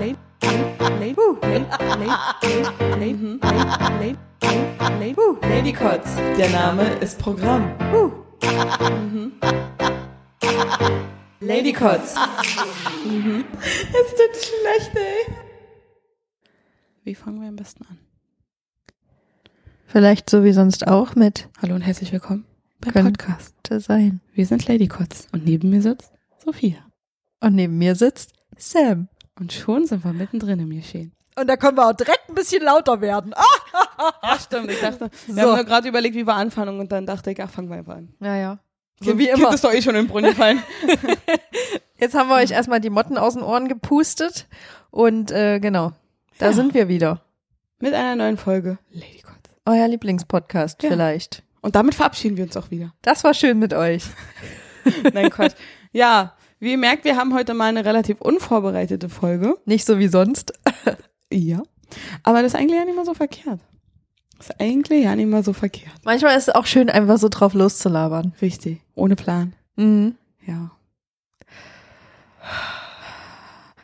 Late. Ladycots, der Name ist Programm. Ladycots. Mhm. Es tut schlecht, ey. Wie fangen wir am besten an? Vielleicht so wie sonst auch mit Hallo und herzlich willkommen beim Podcast. sein. Wir sind Ladycots und neben mir sitzt Sophia. Und neben mir sitzt Sam. Und schon sind wir mittendrin im Geschehen. Und da können wir auch direkt ein bisschen lauter werden. Ah! Ja, stimmt. Ich dachte, wir So. haben nur gerade überlegt, wie wir anfangen und dann dachte ich, ach, fangen wir einfach an. Naja. So Kind- wie immer. ist doch eh schon im Brunnen gefallen. Jetzt haben wir euch erstmal die Motten aus den Ohren gepustet. Und äh, genau, da Ja. sind wir wieder. Mit einer neuen Folge Ladycots. Euer Lieblingspodcast Ja. vielleicht. Und damit verabschieden wir uns auch wieder. Das war schön mit euch. Nein, Quatsch. Ja, wie ihr merkt, wir haben heute mal eine relativ unvorbereitete Folge. Nicht so wie sonst. Ja. Aber das ist eigentlich ja nicht mal so verkehrt. Das ist eigentlich ja nicht mal so verkehrt. Manchmal ist es auch schön, einfach so drauf loszulabern. Richtig. Ohne Plan. Mhm. Ja.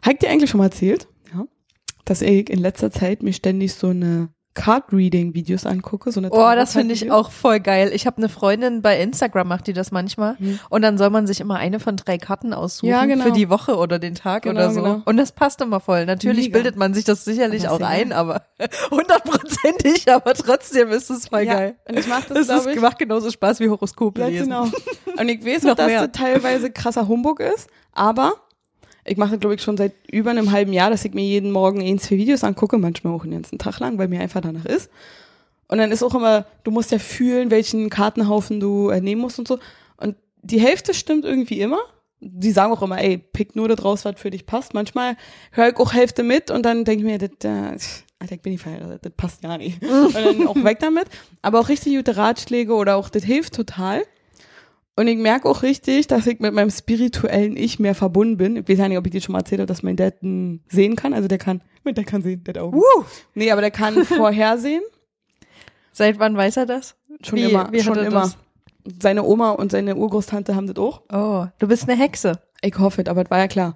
Habt ihr eigentlich schon mal erzählt, ja, dass ich in letzter Zeit mir ständig so eine Card-Reading-Videos angucke? So eine Oh, das finde ich auch voll geil. Ich habe eine Freundin bei Instagram, macht die das manchmal. Hm. Und dann soll man sich immer eine von drei Karten aussuchen Ja, genau. für die Woche oder den Tag Genau, oder so. genau. Und das passt immer voll. Natürlich Mega. bildet man sich das sicherlich Aber auch ein, aber hundertprozentig, aber trotzdem ist es voll Ja, geil. Und ich mache das, Das ist, ich. macht genauso Spaß wie Horoskope Ja, lesen. genau. Und ich weiß Noch auch, dass mehr. das teilweise krasser Humbug ist, aber ich mache, glaube ich, schon seit über einem halben Jahr, dass ich mir jeden Morgen ein, zwei Videos angucke, manchmal auch den ganzen Tag lang, weil mir einfach danach ist. Und dann ist auch immer, du musst ja fühlen, welchen Kartenhaufen du äh, nehmen musst und so. Und die Hälfte stimmt irgendwie immer. Die sagen auch immer, ey, pick nur das raus, was für dich passt. Manchmal höre ich auch Hälfte mit und dann denke ich mir, das, äh, Alter, ich bin nicht verheiratet, das passt ja nicht. Und dann auch weg damit. Aber auch richtig gute Ratschläge oder auch, das hilft total. Und ich merke auch richtig, dass ich mit meinem spirituellen Ich mehr verbunden bin. Ich weiß ja nicht, ob ich dir schon mal erzählt habe, dass mein Dad n- sehen kann. Also der kann, der kann sehen, der Augen. Uh, Nee, aber der kann vorhersehen. seit wann weiß er das? Schon Wie- immer, wie schon er immer. das? Seine Oma und seine Urgroßtante haben das auch. Oh, du bist eine Hexe. Ich hoffe, es, aber das war ja klar.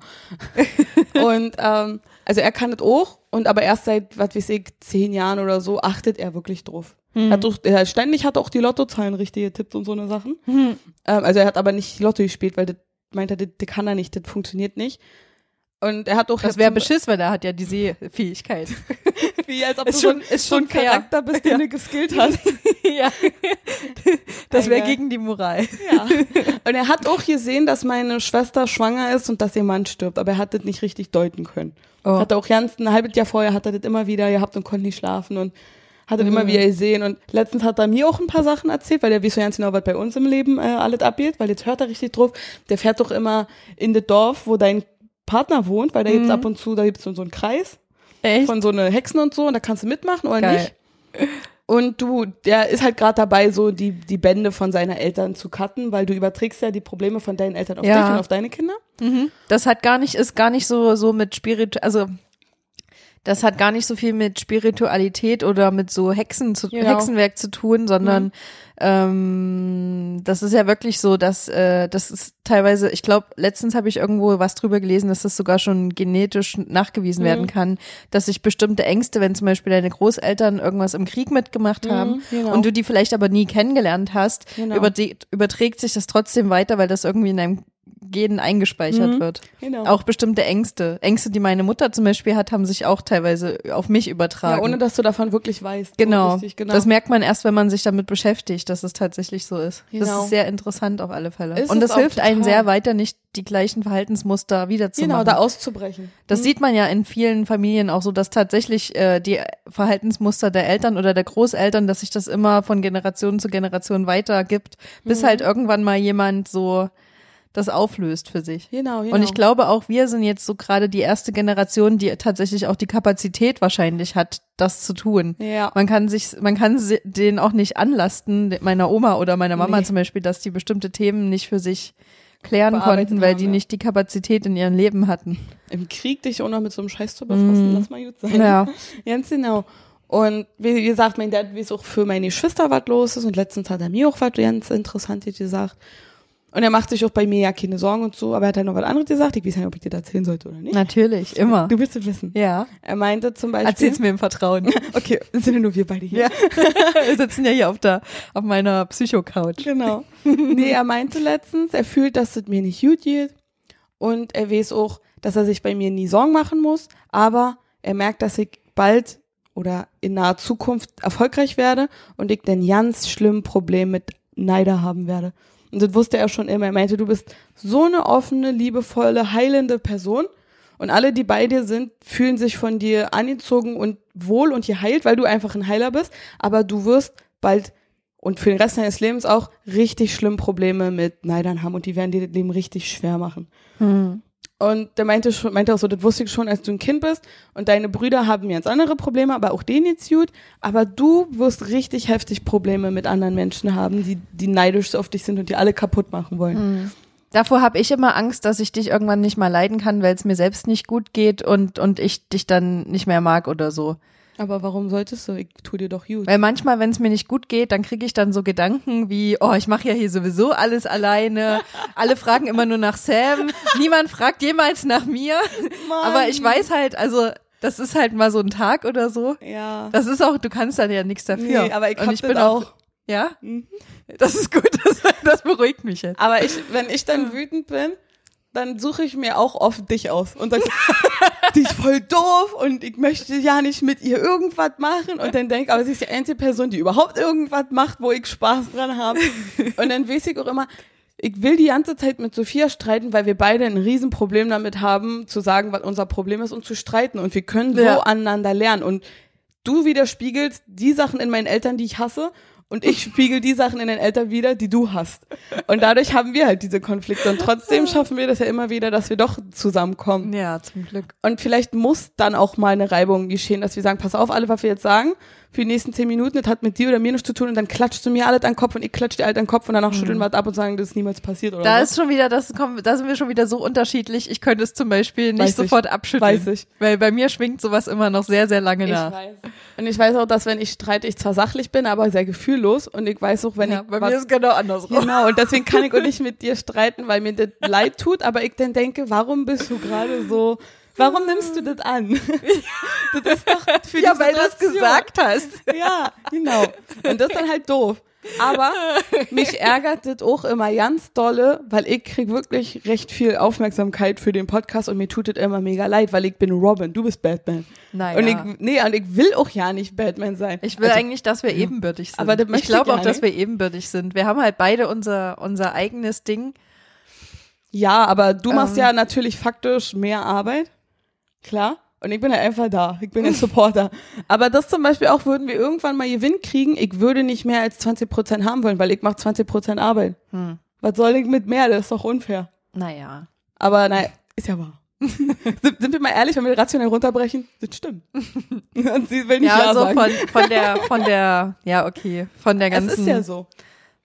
und ähm, also er kann das auch und aber erst seit, was weiß ich, zehn Jahren oder so achtet er wirklich drauf. Hm. Hat doch, er ständig hat auch die Lottozahlen richtig getippt und so eine Sachen. Hm. Ähm, also er hat aber nicht Lotto gespielt, weil das meint er, das, das kann er nicht, das funktioniert nicht. Und er hat auch Das wäre beschiss, weil er hat ja die Sehfähigkeit. wie als ob Ist du schon- so, ein- ist so ein schon fair. Charakter bist, den Ja. du geskillt hast. ja. Das wäre gegen die Moral. Ja. Und er hat auch gesehen, dass meine Schwester schwanger ist und dass ihr Mann stirbt, aber er hat das nicht richtig deuten können. Oh. Hat er auch ganz ein halbes Jahr vorher hat er das immer wieder gehabt und konnte nicht schlafen und hat das Mhm. immer wieder gesehen. Und letztens hat er mir auch ein paar Sachen erzählt, weil der weiß so ganz genau, was bei uns im Leben äh, alles abgeht, weil jetzt hört er richtig drauf. Der fährt doch immer in das Dorf, wo dein Partner wohnt, weil da gibt's Mhm. ab und zu, da gibt's so so einen Kreis Echt? von so eine Hexen und so und da kannst du mitmachen oder Geil. nicht. Und du, der ist halt gerade dabei, so die, die Bände von seiner Eltern zu cutten, weil du überträgst ja die Probleme von deinen Eltern auf Ja. dich und auf deine Kinder. Mhm. Das hat gar nicht, ist gar nicht so, so mit Spirit, also das hat gar nicht so viel mit Spiritualität oder mit so Hexen zu, Genau. Hexenwerk zu tun, sondern ähm, das ist ja wirklich so, dass äh, das ist teilweise, ich glaube, letztens habe ich irgendwo was drüber gelesen, dass das sogar schon genetisch nachgewiesen Mhm. werden kann, dass sich bestimmte Ängste, wenn zum Beispiel deine Großeltern irgendwas im Krieg mitgemacht haben genau. und du die vielleicht aber nie kennengelernt hast, Genau. überträgt sich das trotzdem weiter, weil das irgendwie in deinem Genen eingespeichert Mhm. wird. Genau. Auch bestimmte Ängste. Ängste, die meine Mutter zum Beispiel hat, haben sich auch teilweise auf mich ja, übertragen. ohne dass du davon wirklich weißt. So genau. richtig, genau. Das merkt man erst, wenn man sich damit beschäftigt, dass es tatsächlich so ist. Das Genau. ist sehr interessant auf alle Fälle. Ist Und das hilft einem total. sehr weiter, nicht die gleichen Verhaltensmuster wiederzumachen. genau, da auszubrechen. Das sieht man ja in vielen Familien auch so, dass tatsächlich äh, die Verhaltensmuster der Eltern oder der Großeltern, dass sich das immer von Generation zu Generation weitergibt, bis Mhm. halt irgendwann mal jemand so das auflöst für sich. Genau, genau. Und ich glaube auch, wir sind jetzt so gerade die erste Generation, die tatsächlich auch die Kapazität wahrscheinlich hat, das zu tun. Ja. Man kann sich, man kann den auch nicht anlasten, meiner Oma oder meiner Mama Nee. zum Beispiel, dass die bestimmte Themen nicht für sich klären Bearbeitet konnten, weil haben, die ja. nicht die Kapazität in ihrem Leben hatten. Im Krieg dich auch noch mit so einem Scheiß zu befassen, Mhm. lass mal gut sein. Ja. Ganz genau. Und wie wie gesagt, mein Dad weiß auch für meine Geschwister was los ist und letztens hat er mir auch was ganz Interessantes gesagt. Und er macht sich auch bei mir ja keine Sorgen und so, aber er hat halt noch was anderes gesagt. Ich weiß nicht, ob ich dir das erzählen sollte oder nicht. Natürlich, immer. Du willst es wissen. Ja. Er meinte zum Beispiel. Erzähl's mir im Vertrauen. Okay, sind ja nur wir beide hier. Ja. Wir sitzen ja hier auf der, auf meiner Psycho-Couch. Genau. Nee, er meinte letztens, er fühlt, dass es mir nicht gut geht. Und er weiß auch, dass er sich bei mir nie Sorgen machen muss. Aber er merkt, dass ich bald oder in naher Zukunft erfolgreich werde und ich dann ganz schlimm Problem mit Neider haben werde. Und das wusste er schon immer. Er meinte, du bist so eine offene, liebevolle, heilende Person. Und alle, die bei dir sind, fühlen sich von dir angezogen und wohl und geheilt, weil du einfach ein Heiler bist. Aber du wirst bald und für den Rest deines Lebens auch richtig schlimm Probleme mit Neidern haben und die werden dir das Leben richtig schwer machen. Und der meinte schon, meinte auch so, das wusste ich schon, als du ein Kind bist und deine Brüder haben jetzt andere Probleme, aber auch denen jetzt gut. Aber du wirst richtig heftig Probleme mit anderen Menschen haben, die, die neidisch auf dich sind und die alle kaputt machen wollen. Davor habe ich immer Angst, dass ich dich irgendwann nicht mal leiden kann, weil es mir selbst nicht gut geht und, und ich dich dann nicht mehr mag oder so. Aber warum solltest du? Ich tu dir doch gut. Weil manchmal, wenn es mir nicht gut geht, dann kriege ich dann so Gedanken wie, oh, ich mache ja hier sowieso alles alleine. Alle fragen immer nur nach Sam. Niemand fragt jemals nach mir. Aber ich weiß halt, also das ist halt mal so ein Tag oder so. Ja. Das ist auch, du kannst dann ja nichts dafür. Nee, aber ich Und ich bin auch. auch, ja, Mhm. das ist gut, das, das beruhigt mich jetzt. Aber ich, wenn ich dann wütend bin, dann suche ich mir auch oft dich aus und sag, die ist voll doof und ich möchte ja nicht mit ihr irgendwas machen und dann denk, aber sie ist die einzige Person, die überhaupt irgendwas macht, wo ich Spaß dran habe. Und dann weiß ich auch immer, ich will die ganze Zeit mit Sophia streiten, weil wir beide ein Riesenproblem damit haben, zu sagen, was unser Problem ist und zu streiten. Und wir können so Ja. aneinander lernen. Und du widerspiegelst die Sachen in meinen Eltern, die ich hasse. Und ich spiegel die Sachen in den Eltern wieder, die du hast. Und dadurch haben wir halt diese Konflikte. Und trotzdem schaffen wir das ja immer wieder, dass wir doch zusammenkommen. Ja, zum Glück. Und vielleicht muss dann auch mal eine Reibung geschehen, dass wir sagen, pass auf, alle, was wir jetzt sagen, für die nächsten zehn Minuten, das hat mit dir oder mir nichts zu tun und dann klatscht du mir alles an den Kopf und ich klatsch dir alles an den Kopf und danach schütteln wir es ab und sagen, das ist niemals passiert oder Da so. ist schon wieder, das kommt, da sind wir schon wieder so unterschiedlich. Ich könnte es zum Beispiel nicht Weiß ich. sofort abschütteln. Weiß ich. Weil bei mir schwingt sowas immer noch sehr, sehr lange Ich nach. weiß. Und ich weiß auch, dass wenn ich streite, ich zwar sachlich bin, aber sehr gefühllos und ich weiß auch, wenn Ja, ich bei was- mir ist genau andersrum. Genau, und deswegen kann ich auch nicht mit dir streiten, weil mir das leid tut, aber ich dann denke, warum bist du gerade so, warum nimmst du das an? Das ist doch für Ja, weil du es Situation. gesagt hast. Ja, genau. Und das ist dann halt doof. Aber mich ärgert das auch immer ganz dolle, weil ich krieg wirklich recht viel Aufmerksamkeit für den Podcast und mir tut das immer mega leid, weil ich bin Robin, du bist Batman. Naja. Und ich, nee, und ich will auch ja nicht Batman sein. Ich will Also, eigentlich, dass wir ebenbürtig sind. Aber das ich glaube auch, dass wir ebenbürtig sind. Wir haben halt beide unser, unser eigenes Ding. Ja, aber du machst Ähm. ja natürlich faktisch mehr Arbeit. Klar. Und ich bin halt einfach da. Ich bin der Supporter. aber das zum Beispiel auch, würden wir irgendwann mal Gewinn kriegen, ich würde nicht mehr als 20 Prozent haben wollen, weil ich mache 20 Prozent Arbeit. Hm. Was soll ich mit mehr? Das ist doch unfair. Naja. Aber naja, ist ja wahr. sind, sind wir mal ehrlich, wenn wir rationell runterbrechen? Das stimmt. Und sie will nicht Ja, ja, so sagen. von, von der, von der, ja, okay, von der es ganzen ist ja so.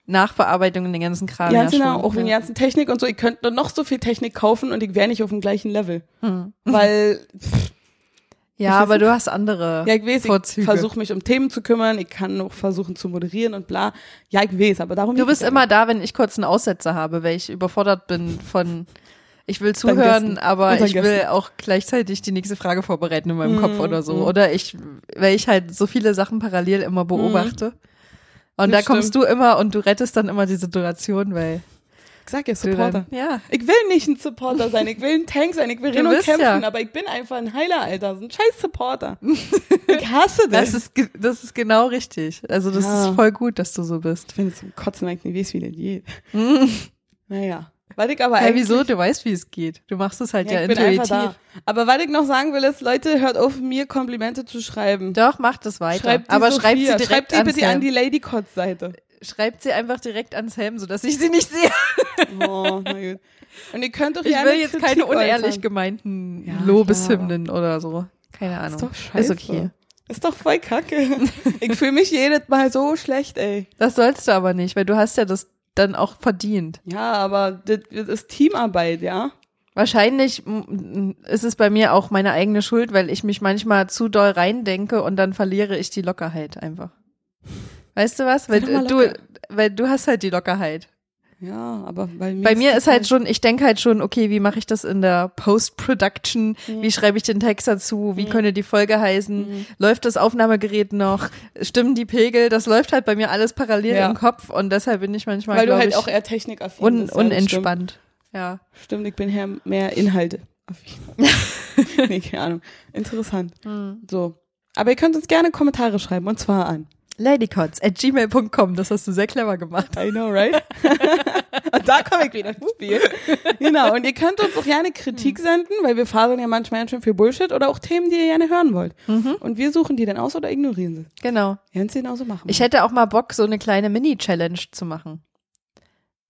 Nachbearbeitung und den ganzen Kram. Ja, ja, genau. Auch der ganzen Technik und so. Ich könnte noch so viel Technik kaufen und ich wäre nicht auf dem gleichen Level. Hm. Weil, pff, Ja, aber du hast andere ja, ich weiß, ich Vorzüge. versuche mich um Themen zu kümmern. Ich kann auch versuchen zu moderieren und bla. Ja, ich weiß, aber darum Du bist immer da, wenn ich kurz einen Aussetzer habe, weil ich überfordert bin von ich will zuhören, aber ich will Gästen. auch gleichzeitig die nächste Frage vorbereiten in meinem Mhm, Kopf oder so. mhm. Oder ich, weil ich halt so viele Sachen parallel immer beobachte. Und da Das kommst stimmt. du immer und du rettest dann immer die Situation, weil Ich sag ja Supporter. dann, ja. Ich will nicht ein Supporter sein, ich will ein Tank sein, ich will bist kämpfen, ja. aber ich bin einfach ein Heiler, Alter. So ein scheiß Supporter. ich hasse das. Das ist, das ist genau richtig. Also das Ja. ist voll gut, dass du so bist. ich finde zum Kotzen eigentlich nicht, wie es wieder geht. Naja. Was ich aber Hey, eigentlich, wieso? Du weißt, wie es geht. Du machst es halt ja, ich bin intuitiv. einfach da. Aber was ich noch sagen will, ist, Leute, hört auf, mir Komplimente zu schreiben. Doch, mach das weiter. Schreibt aber schreibt sie Sophia, direkt schreibt die bitte an die Lady Kotz Seite. Schreibt sie einfach direkt ans Helm, sodass ich sie nicht sehe. Oh, na gut. Und ihr könnt doch Ich will jetzt Kritik keine unehrlich äußern. gemeinten Ja, Lobeshymnen oder so. Keine Ahnung. Ist doch scheiße. Ist okay. Ist doch voll kacke. ich fühle mich jedes Mal so schlecht, ey. Das sollst du aber nicht, weil du hast ja das dann auch verdient. Ja, aber das, das ist Teamarbeit, ja. Wahrscheinlich ist es bei mir auch meine eigene Schuld, weil ich mich manchmal zu doll reindenke und dann verliere ich die Lockerheit einfach. Weißt du was? Weil du, weil du hast halt die Lockerheit. Ja, aber bei mir, Bei mir das ist halt schon, ich denke halt schon, okay, wie mache ich das in der Post-Production? Wie schreibe ich den Text dazu? Wie könnte die Folge heißen? Läuft das Aufnahmegerät noch? Stimmen die Pegel? Das läuft halt bei mir alles parallel Ja. im Kopf und deshalb bin ich manchmal, weil du halt ich, auch eher technikaffin un bist. Ja, unentspannt. Ja. Stimmt. stimmt, ich bin eher mehr Inhalte. nee, keine Ahnung. Interessant. Hm. So. Aber ihr könnt uns gerne Kommentare schreiben und zwar an. Ladycots at gmail.com, das hast du sehr clever gemacht. I know, right? und da komme ich wieder ins Spiel. Genau. Und ihr könnt uns auch gerne Kritik senden, weil wir faseln ja manchmal ganz schön viel Bullshit oder auch Themen, die ihr gerne hören wollt. Und wir suchen die dann aus oder ignorieren sie. Genau. Werden sie genauso machen. Ich hätte auch mal Bock, so eine kleine Mini-Challenge zu machen.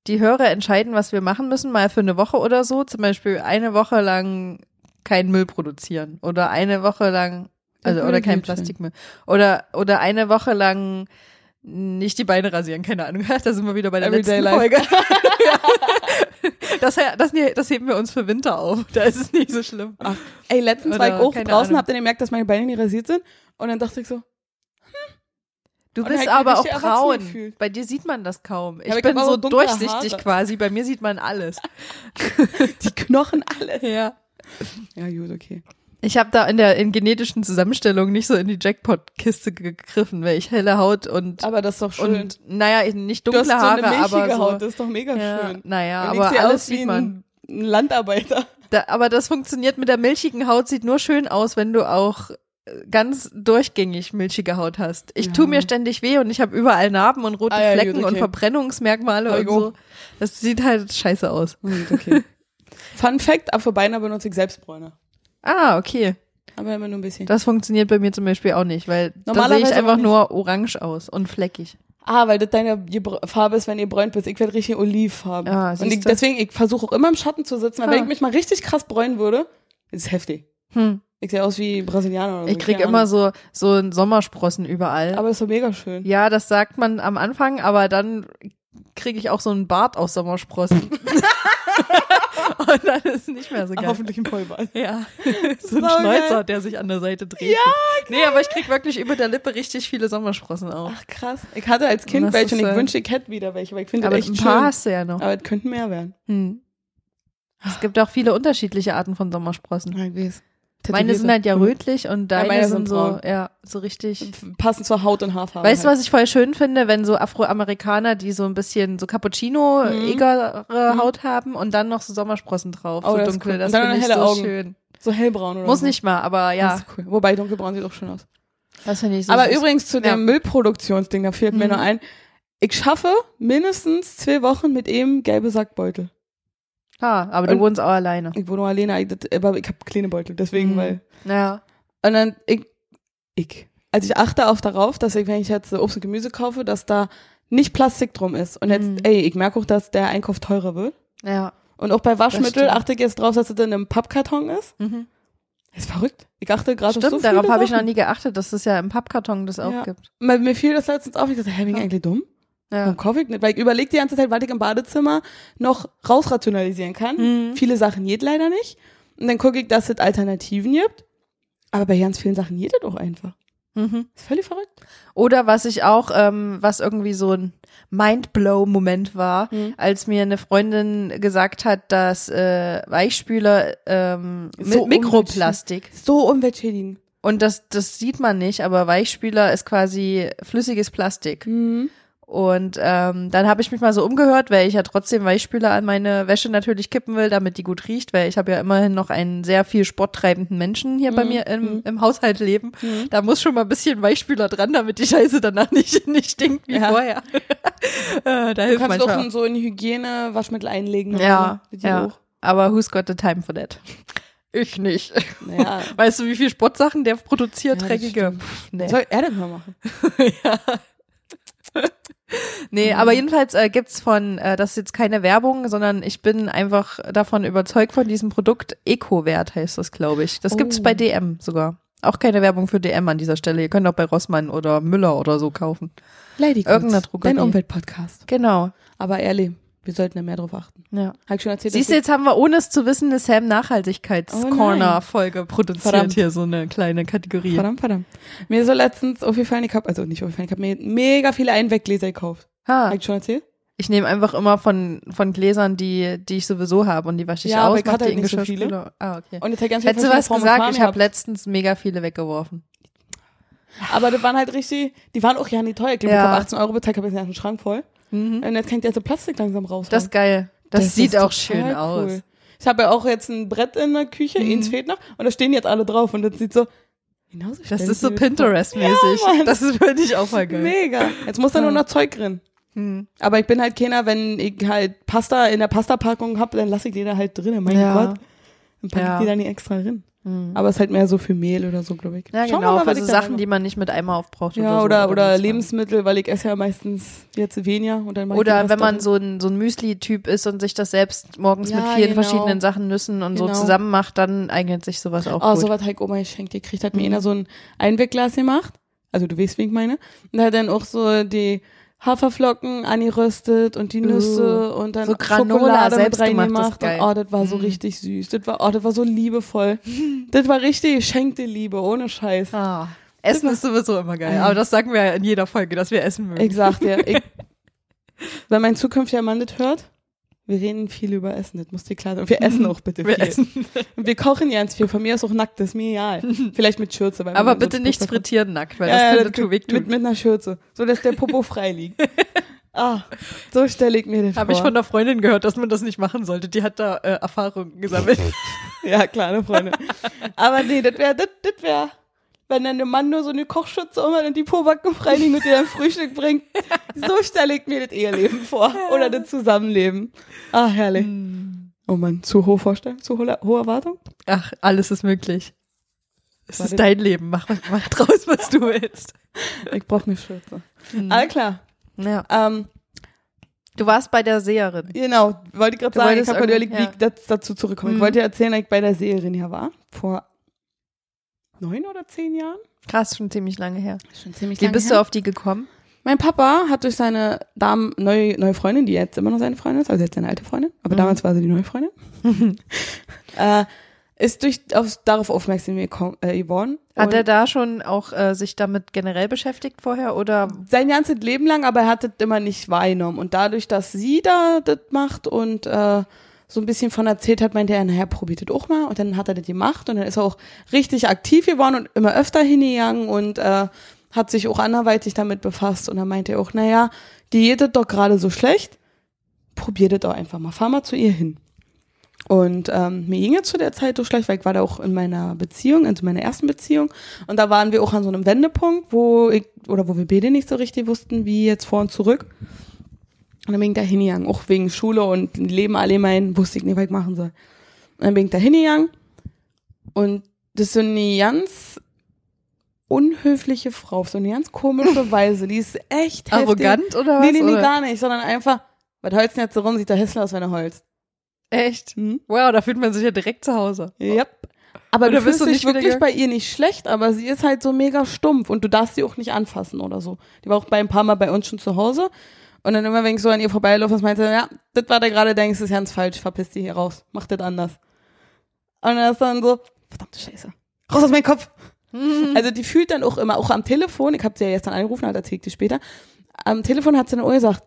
Die Hörer entscheiden, was wir machen müssen, mal für eine Woche oder so. Zum Beispiel eine Woche lang keinen Müll produzieren oder eine Woche lang, also oder kein sein. Plastikmüll oder oder eine Woche lang nicht die Beine rasieren, keine Ahnung. Da sind wir wieder bei der Everyday letzten life. Folge. das, das, das heben wir uns für Winter auf. Da ist es nicht so schlimm. Ach, ey, letztens war ich Oder auch draußen, Ahnung. habt ihr gemerkt, dass meine Beine nicht rasiert sind? Und dann dachte ich so, Du Und bist halt aber auch braun. Bei dir sieht man das kaum. Ich aber ich bin hab so durchsichtig Haare. quasi. Bei mir sieht man alles. die Knochen alle. Ja. Ja, gut, okay. Ich habe da in der in genetischen Zusammenstellung nicht so in die Jackpot-Kiste gegriffen, weil ich helle Haut und Aber das ist doch schön. und naja, nicht du dunkle hast so Haare, eine milchige aber so. Haut, das ist doch mega ja, schön. naja, Und ich aber alles aus wie sieht man. ein, Landarbeiter. Da, aber das funktioniert mit der milchigen Haut, sieht nur schön aus, wenn du auch äh, ganz durchgängig milchige Haut hast. Ich Ja. tu mir ständig weh und ich habe überall Narben und rote Ah, ja, gut, Flecken und okay. Verbrennungsmerkmale Hab und so. Das sieht halt scheiße aus. Gut, okay. Fun Fact, ab für Beine benutze ich Selbstbräuner. Ah, okay. Aber immer nur ein bisschen. Das funktioniert bei mir zum Beispiel auch nicht, weil da sehe ich einfach nur orange aus und fleckig. Ah, weil das deine Farbe ist, wenn ihr bräunt bist. Ich werde richtig olivfarben. Ah, und ich, deswegen, ich versuche auch immer im Schatten zu sitzen. Wenn Ah. ich mich mal richtig krass bräunen würde, ist heftig. Hm. Ich sehe aus wie Brasilianer oder so. Ich krieg keine immer Ahnung. so so ein Sommersprossen überall. Aber das ist doch mega schön. ja, das sagt man am Anfang, aber dann kriege ich auch so einen Bart aus Sommersprossen. Und dann ist es nicht mehr so geil. Hoffentlich ein Vollbart. Ja, so ein Saugeil. Schnäuzer, der sich an der Seite dreht. Ja, Nee, aber ich krieg wirklich über der Lippe richtig viele Sommersprossen auch. Ach krass. Ich hatte als Und Kind das welche und ich äh, wünschte, ich hätte wieder welche, weil ich finde das ein echt paar schön. hast du ja noch. Aber es könnten mehr werden. Hm. Es gibt auch viele unterschiedliche Arten von Sommersprossen. Ja, ich weiß. Meine sind halt ja rötlich und Ja, deine meine sind sind so, braun. ja, so richtig. Passend zur Haut und Haarfarbe. Weißt du, halt. was ich voll schön finde, wenn so Afroamerikaner, die so ein bisschen so Cappuccino, Mhm. egere Mhm. Haut haben und dann noch so Sommersprossen drauf, Oh, so das ist dunkle, cool. das finde ich helle so Augen. schön. So hellbraun oder Muss so. nicht mal, aber Das ja, ist cool. Wobei dunkelbraun sieht auch schön aus. das finde ich so Aber süß. übrigens zu dem Ja. Müllproduktionsding, da fehlt mir Mhm. nur ein. Ich schaffe mindestens zwei Wochen mit eben gelbe Sackbeutel. Ah, aber du Und- wohnst auch alleine. Ich wohne nur alleine, aber ich habe kleine Beutel, deswegen, Mhm. weil. Ja. Und dann, ich, ich. Also ich achte auch darauf, dass ich, wenn ich jetzt Obst und Gemüse kaufe, dass da nicht Plastik drum ist. Und jetzt, Mhm. ey, ich merke auch, dass der Einkauf teurer wird. Ja. Und auch bei Waschmittel achte ich jetzt drauf, dass es in einem Pappkarton ist. Mhm. Das ist verrückt. Ich achte gerade auf so Stimmt, darauf habe ich noch nie geachtet, dass es ja im Pappkarton das auch Ja. gibt. Weil Mir fiel das letztens auf, ich dachte, hä, bin ich Ja. eigentlich dumm? Ja. Warum kaufe ich nicht? Weil ich überlege die ganze Zeit, was ich im Badezimmer noch rausrationalisieren kann. Mhm. Viele Sachen geht leider nicht. Und dann gucke ich, dass es Alternativen gibt. Aber bei ganz vielen Sachen geht es auch einfach. Mhm. ist völlig verrückt. Oder was ich auch, ähm, was irgendwie so ein Mindblow-Moment war, Mhm. als mir eine Freundin gesagt hat, dass äh, Weichspüler ähm, So mit Mikroplastik So umweltschädigend. und das das sieht man nicht, aber Weichspüler ist quasi flüssiges Plastik. Mhm. Und ähm, dann habe ich mich mal so umgehört, weil ich ja trotzdem Weichspüler an meine Wäsche natürlich kippen will, damit die gut riecht, weil ich habe ja immerhin noch einen sehr viel sporttreibenden Menschen hier bei Mhm. mir im, Mhm. im Haushalt leben. Mhm. Da muss schon mal ein bisschen Weichspüler dran, damit die Scheiße danach nicht, nicht stinkt wie Ja. vorher. äh, da Du hilft kannst doch so in Hygiene Waschmittel einlegen. Ja, dir ja. auch. Aber who's got the time for that? Ich nicht. Naja. Weißt du, wie viel Sportsachen der produziert, Ja, dreckige? nee. Soll er denn mal machen? ja. Nee, Mhm. aber jedenfalls äh, gibt's von, äh, das ist jetzt keine Werbung, sondern ich bin einfach davon überzeugt von diesem Produkt. Eco-Wert heißt das, glaube ich. Das gibt's Oh. bei DM sogar. Auch keine Werbung für DM an dieser Stelle. Ihr könnt auch bei Rossmann oder Müller oder so kaufen. Lady Irgendeine Codes, Drogerie. Dein Umweltpodcast. Genau. Aber ehrlich, wir sollten da mehr drauf achten. Ja. Habe ich schon erzählt, Siehst du, jetzt haben wir, ohne es zu wissen, eine Sam Oh Nachhaltigkeits-Corner-Folge produziert. Verdammt. Hier so eine kleine Kategorie. Verdammt, verdammt. Mir so letztens aufgefallen, ich habe, also nicht aufgefallen, ich habe mir mega viele Einweggläser gekauft. Ha. Hab ich schon erzählt? Ich nehme einfach immer von, von Gläsern, die, die ich sowieso habe und die wasche ich Ja, aber aus, ich mach hatte die halt nicht so. Ah, okay. Und jetzt hat ganz Hättest du was Formen gesagt? Ich habe letztens mega viele weggeworfen. Aber das waren halt richtig, die waren auch ja nicht teuer. Ich glaube, Ja. ich habe 18 Euro bezahlt, habe jetzt einen Schrank voll. Und jetzt kann ich jetzt so Plastik langsam raus. Das ist geil. Das, sieht auch schön aus. Ich habe ja auch jetzt ein Brett in der Küche, Mhm. eins fehlt noch, und da stehen jetzt alle drauf und das sieht so genauso Das ist so das. Pinterest-mäßig. Ja, das ist finde ich auch mal geil. Mega. Jetzt muss da nur noch Zeug drin. Hm. Aber ich bin halt keiner, wenn ich halt Pasta in der Pastapackung hab, dann lasse ich die da halt drin. Mein Ja. Gott. Dann packe Ja. ich die da nicht extra drin. Hm. Aber es ist halt mehr so für Mehl oder so, glaube ich. Ja, Schauen wir genau, mal, so da Sachen, die man nicht mit einmal aufbraucht. Ja, oder, oder, so, oder zwei. Lebensmittel, weil ich esse ja meistens jetzt weniger und dann Oder wenn man so ein, so ein Müsli-Typ ist und sich das selbst morgens Ja, mit vielen genau. verschiedenen Sachen, Nüssen und so Genau. zusammen macht, dann eignet sich sowas auch Oh, gut. sowas hat ich Oma geschenkt. Die kriegt, hat mir Mhm. einer so ein Einwegglas gemacht. Also du weißt, wie ich meine. Und hat dann auch so die Haferflocken angeröstet und die Nüsse und dann Uh. So Granola Schokolade mit selbstgemachtes reingemacht. Und oh, das war so Mhm. richtig süß. Das war, oh, das war so liebevoll. das war richtig geschenkte Liebe, ohne Scheiß. Ah. Essen ist sowieso immer geil. Ja. Aber das sagen wir ja in jeder Folge, dass wir essen mögen. Sag dir, ich, wenn mein zukünftiger Mann das hört, wir reden viel über Essen, das muss dir klar sein. Und wir essen auch bitte Wir viel. essen. Und wir kochen ganz viel. Von mir ist auch nackt, das ist mir egal. Vielleicht mit Schürze. weil Aber bitte nichts Pulver- frittieren nackt, weil Ja, das ja, könnte zu wehtun. Mit, mit einer Schürze. So, dass der Popo frei liegt. ah, so stelle ich mir das Habe ich vor. von einer Freundin gehört, dass man das nicht machen sollte. Die hat da äh, Erfahrungen gesammelt. Ja, kleine Freunde. Aber nee, das wäre, das, das wäre, wenn dann der Mann nur so eine Kochschürze um hat und die Pobacken frei liegen und dir dann Frühstück bringt. So stelle ich mir das Eheleben vor. Oder das Zusammenleben. Ah, herrlich. Oh Mann, zu hohe Vorstellung, zu hohe, hohe Erwartung? Ach, alles ist möglich. Es Warte. ist dein Leben. Mach, mach draus, was du willst. Ich brauche eine Schürze. Mhm. Alles klar. Ja. Ähm, Du warst bei der Seherin. Genau, wollte ich gerade sagen, ich habe gerade überlegt, wie ich das, dazu zurückkomme. Mhm. Ich wollte dir erzählen, dass ich bei der Seherin hier war, vor neun oder zehn Jahren. Krass, schon ziemlich lange her. Schon ziemlich Wie bist du auf die gekommen? Mein Papa hat durch seine Damen, neue, neue Freundin, die jetzt immer noch seine Freundin ist, also jetzt seine alte Freundin, aber Mhm. damals war sie die neue Freundin, äh, ist durch, auf, darauf aufmerksam äh, geworden. Hat er da schon auch äh, sich damit generell beschäftigt vorher oder? sein ganzes Leben lang, aber er hat das immer nicht wahrgenommen. Und dadurch, dass sie da das macht und äh, so ein bisschen von erzählt hat, meinte er, naja, probiert das auch mal. Und dann hat er das gemacht und dann ist er auch richtig aktiv geworden und immer öfter hingegangen und äh, hat sich auch anderweitig damit befasst. Und dann meinte er auch, naja, die geht doch gerade so schlecht, probiert das doch einfach mal, fahr mal zu ihr hin. Und ähm, mir ging es zu der Zeit so schlecht, weil ich war da auch in meiner Beziehung, also meiner ersten Beziehung. Und da waren wir auch an so einem Wendepunkt, wo ich, oder wo wir beide nicht so richtig wussten, wie jetzt vor und zurück. Und dann bin ich da hingegangen, auch wegen Schule und Leben allgemein, wusste ich nicht, was ich machen soll. Und dann bin ich da hingegangen und das ist so eine ganz unhöfliche Frau, auf so eine ganz komische Weise. Die ist echt heftig. Arrogant oder was? Nee, nee, nee, oder? gar nicht, sondern einfach, was holst denn jetzt so rum, sieht da hässlich aus, wenn er holst. Echt? Hm? Wow, da fühlt man sich ja direkt zu Hause. Yep. Aber Oder du bist du nicht wirklich bei ihr nicht schlecht, aber sie ist halt so mega stumpf und du darfst sie auch nicht anfassen oder so. Die war auch bei ein paar Mal bei uns schon zu Hause und dann immer, wenn ich so an ihr vorbeilaufe, meinte sie, ja, das war der gerade denkst, ist ganz falsch, verpiss dich hier raus, mach das anders. Und dann ist dann so, verdammte Scheiße, raus aus meinem Kopf. Also die fühlt dann auch immer, auch am Telefon, ich habe sie ja gestern angerufen, halt erzählt die später, am Telefon hat sie dann auch gesagt,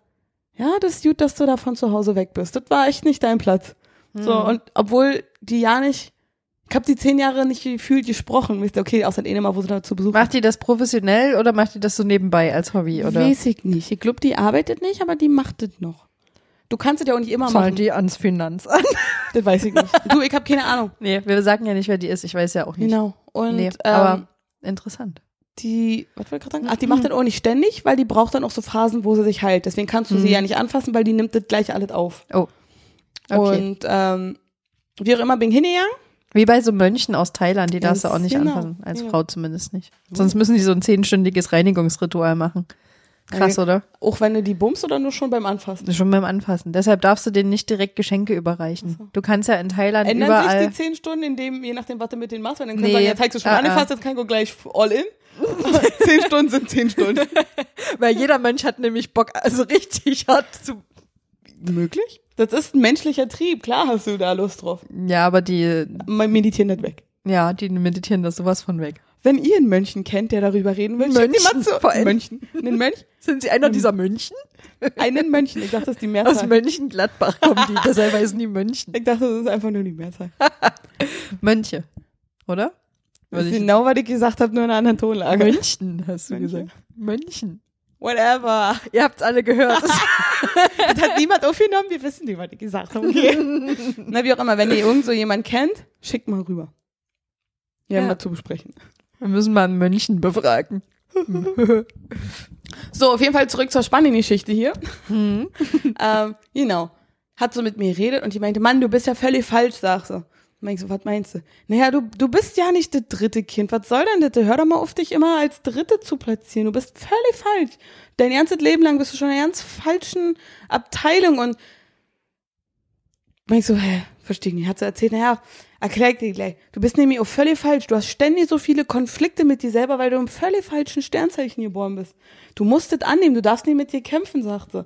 ja, das ist gut, dass du da von zu Hause weg bist. Das war echt nicht dein Platz. So, und obwohl die ja nicht, ich habe die zehn Jahre nicht gefühlt gesprochen. Wisst ihr, okay, außer das eine Mal, wo sie da zu Besuch Macht die das professionell oder macht die das so nebenbei als Hobby? Oder Weiß ich nicht. Ich glaube, die arbeitet nicht, aber die macht das noch. Du kannst es ja auch nicht immer zahlen machen. die ans Finanzamt? Das weiß ich nicht. Du, ich habe keine Ahnung. nee, wir sagen ja nicht, wer die ist. Ich weiß ja auch nicht. Genau. Und nee, ähm, aber interessant. die, was wollte ich gerade sagen? Ach, die macht das auch nicht ständig, weil die braucht dann auch so Phasen, wo sie sich heilt. Deswegen kannst du sie Mhm. ja nicht anfassen, weil die nimmt das gleich alles auf. Oh. Okay. Und ähm, wie auch immer bin ich hingegangen. Wie bei so Mönchen aus Thailand, die darfst du auch nicht genau, anfassen. Als ja. Frau zumindest nicht. Sonst müssen die so ein zehnstündiges Reinigungsritual machen. Krass, Ey. oder? Auch wenn du die bummst oder nur schon beim Anfassen. Schon beim Anfassen. Deshalb darfst du denen nicht direkt Geschenke überreichen. Du kannst ja in Thailand Ändern überall. sich die zehn Stunden, in dem, je nachdem, was du mit denen machst, wenn dann Nee. kannst du sagen, jetzt zeigst du schon Ah, angefasst, jetzt kann ich gleich all in. zehn Stunden sind zehn Stunden. Weil jeder Mensch hat nämlich Bock, also richtig hart zu. Möglich? Das ist ein menschlicher Trieb, klar hast du da Lust drauf. Ja, aber die, Mal Meditieren nicht weg. ja, die meditieren das sowas von weg. wenn ihr einen Mönchen kennt, der darüber reden will, schickt ihn mal Mönchen, zu. vor allem. Mönchen. Einen Mönch? Sind Sie einer dieser Mönchen? Einen Mönchen. Ich dachte, das ist die Aus Mehrzahl. Mönchengladbach kommen die, deshalb heißen die Mönchen. Ich dachte, das ist einfach nur die Mehrzahl. Mönche, oder? Das Würde ist ich- genau, was ich gesagt habe, nur in einer anderen Tonlage. Mönchen, hast du Mönche? gesagt. Mönchen. Whatever. Ihr habt's alle gehört. Das hat niemand aufgenommen. Wir wissen nicht, was ich gesagt habe. Okay. Na, wie auch immer. Wenn ihr irgend so jemanden kennt, schickt mal rüber. Wir haben Ja. was zu besprechen. Wir müssen mal einen Mönchen befragen. So, auf jeden Fall zurück zur Spanien-Geschichte hier. Hm. ähm, genau. Hat so mit mir geredet und die meinte, Mann, du bist ja völlig falsch, sag so. Meint ich so, was meinst du? Naja, du, du bist ja nicht das dritte Kind. Was soll denn das? Hör doch mal auf, dich immer als Dritte zu platzieren. Du bist völlig falsch. Dein ganzes Leben lang bist du schon in einer ganz falschen Abteilung und meint ich so, hä, verstehe ich nicht. Hat sie erzählt, naja, erklär ich dir gleich. Du bist nämlich auch völlig falsch. Du hast ständig so viele Konflikte mit dir selber, weil du im völlig falschen Sternzeichen geboren bist. Du musst das annehmen, du darfst nicht mit dir kämpfen, sagte.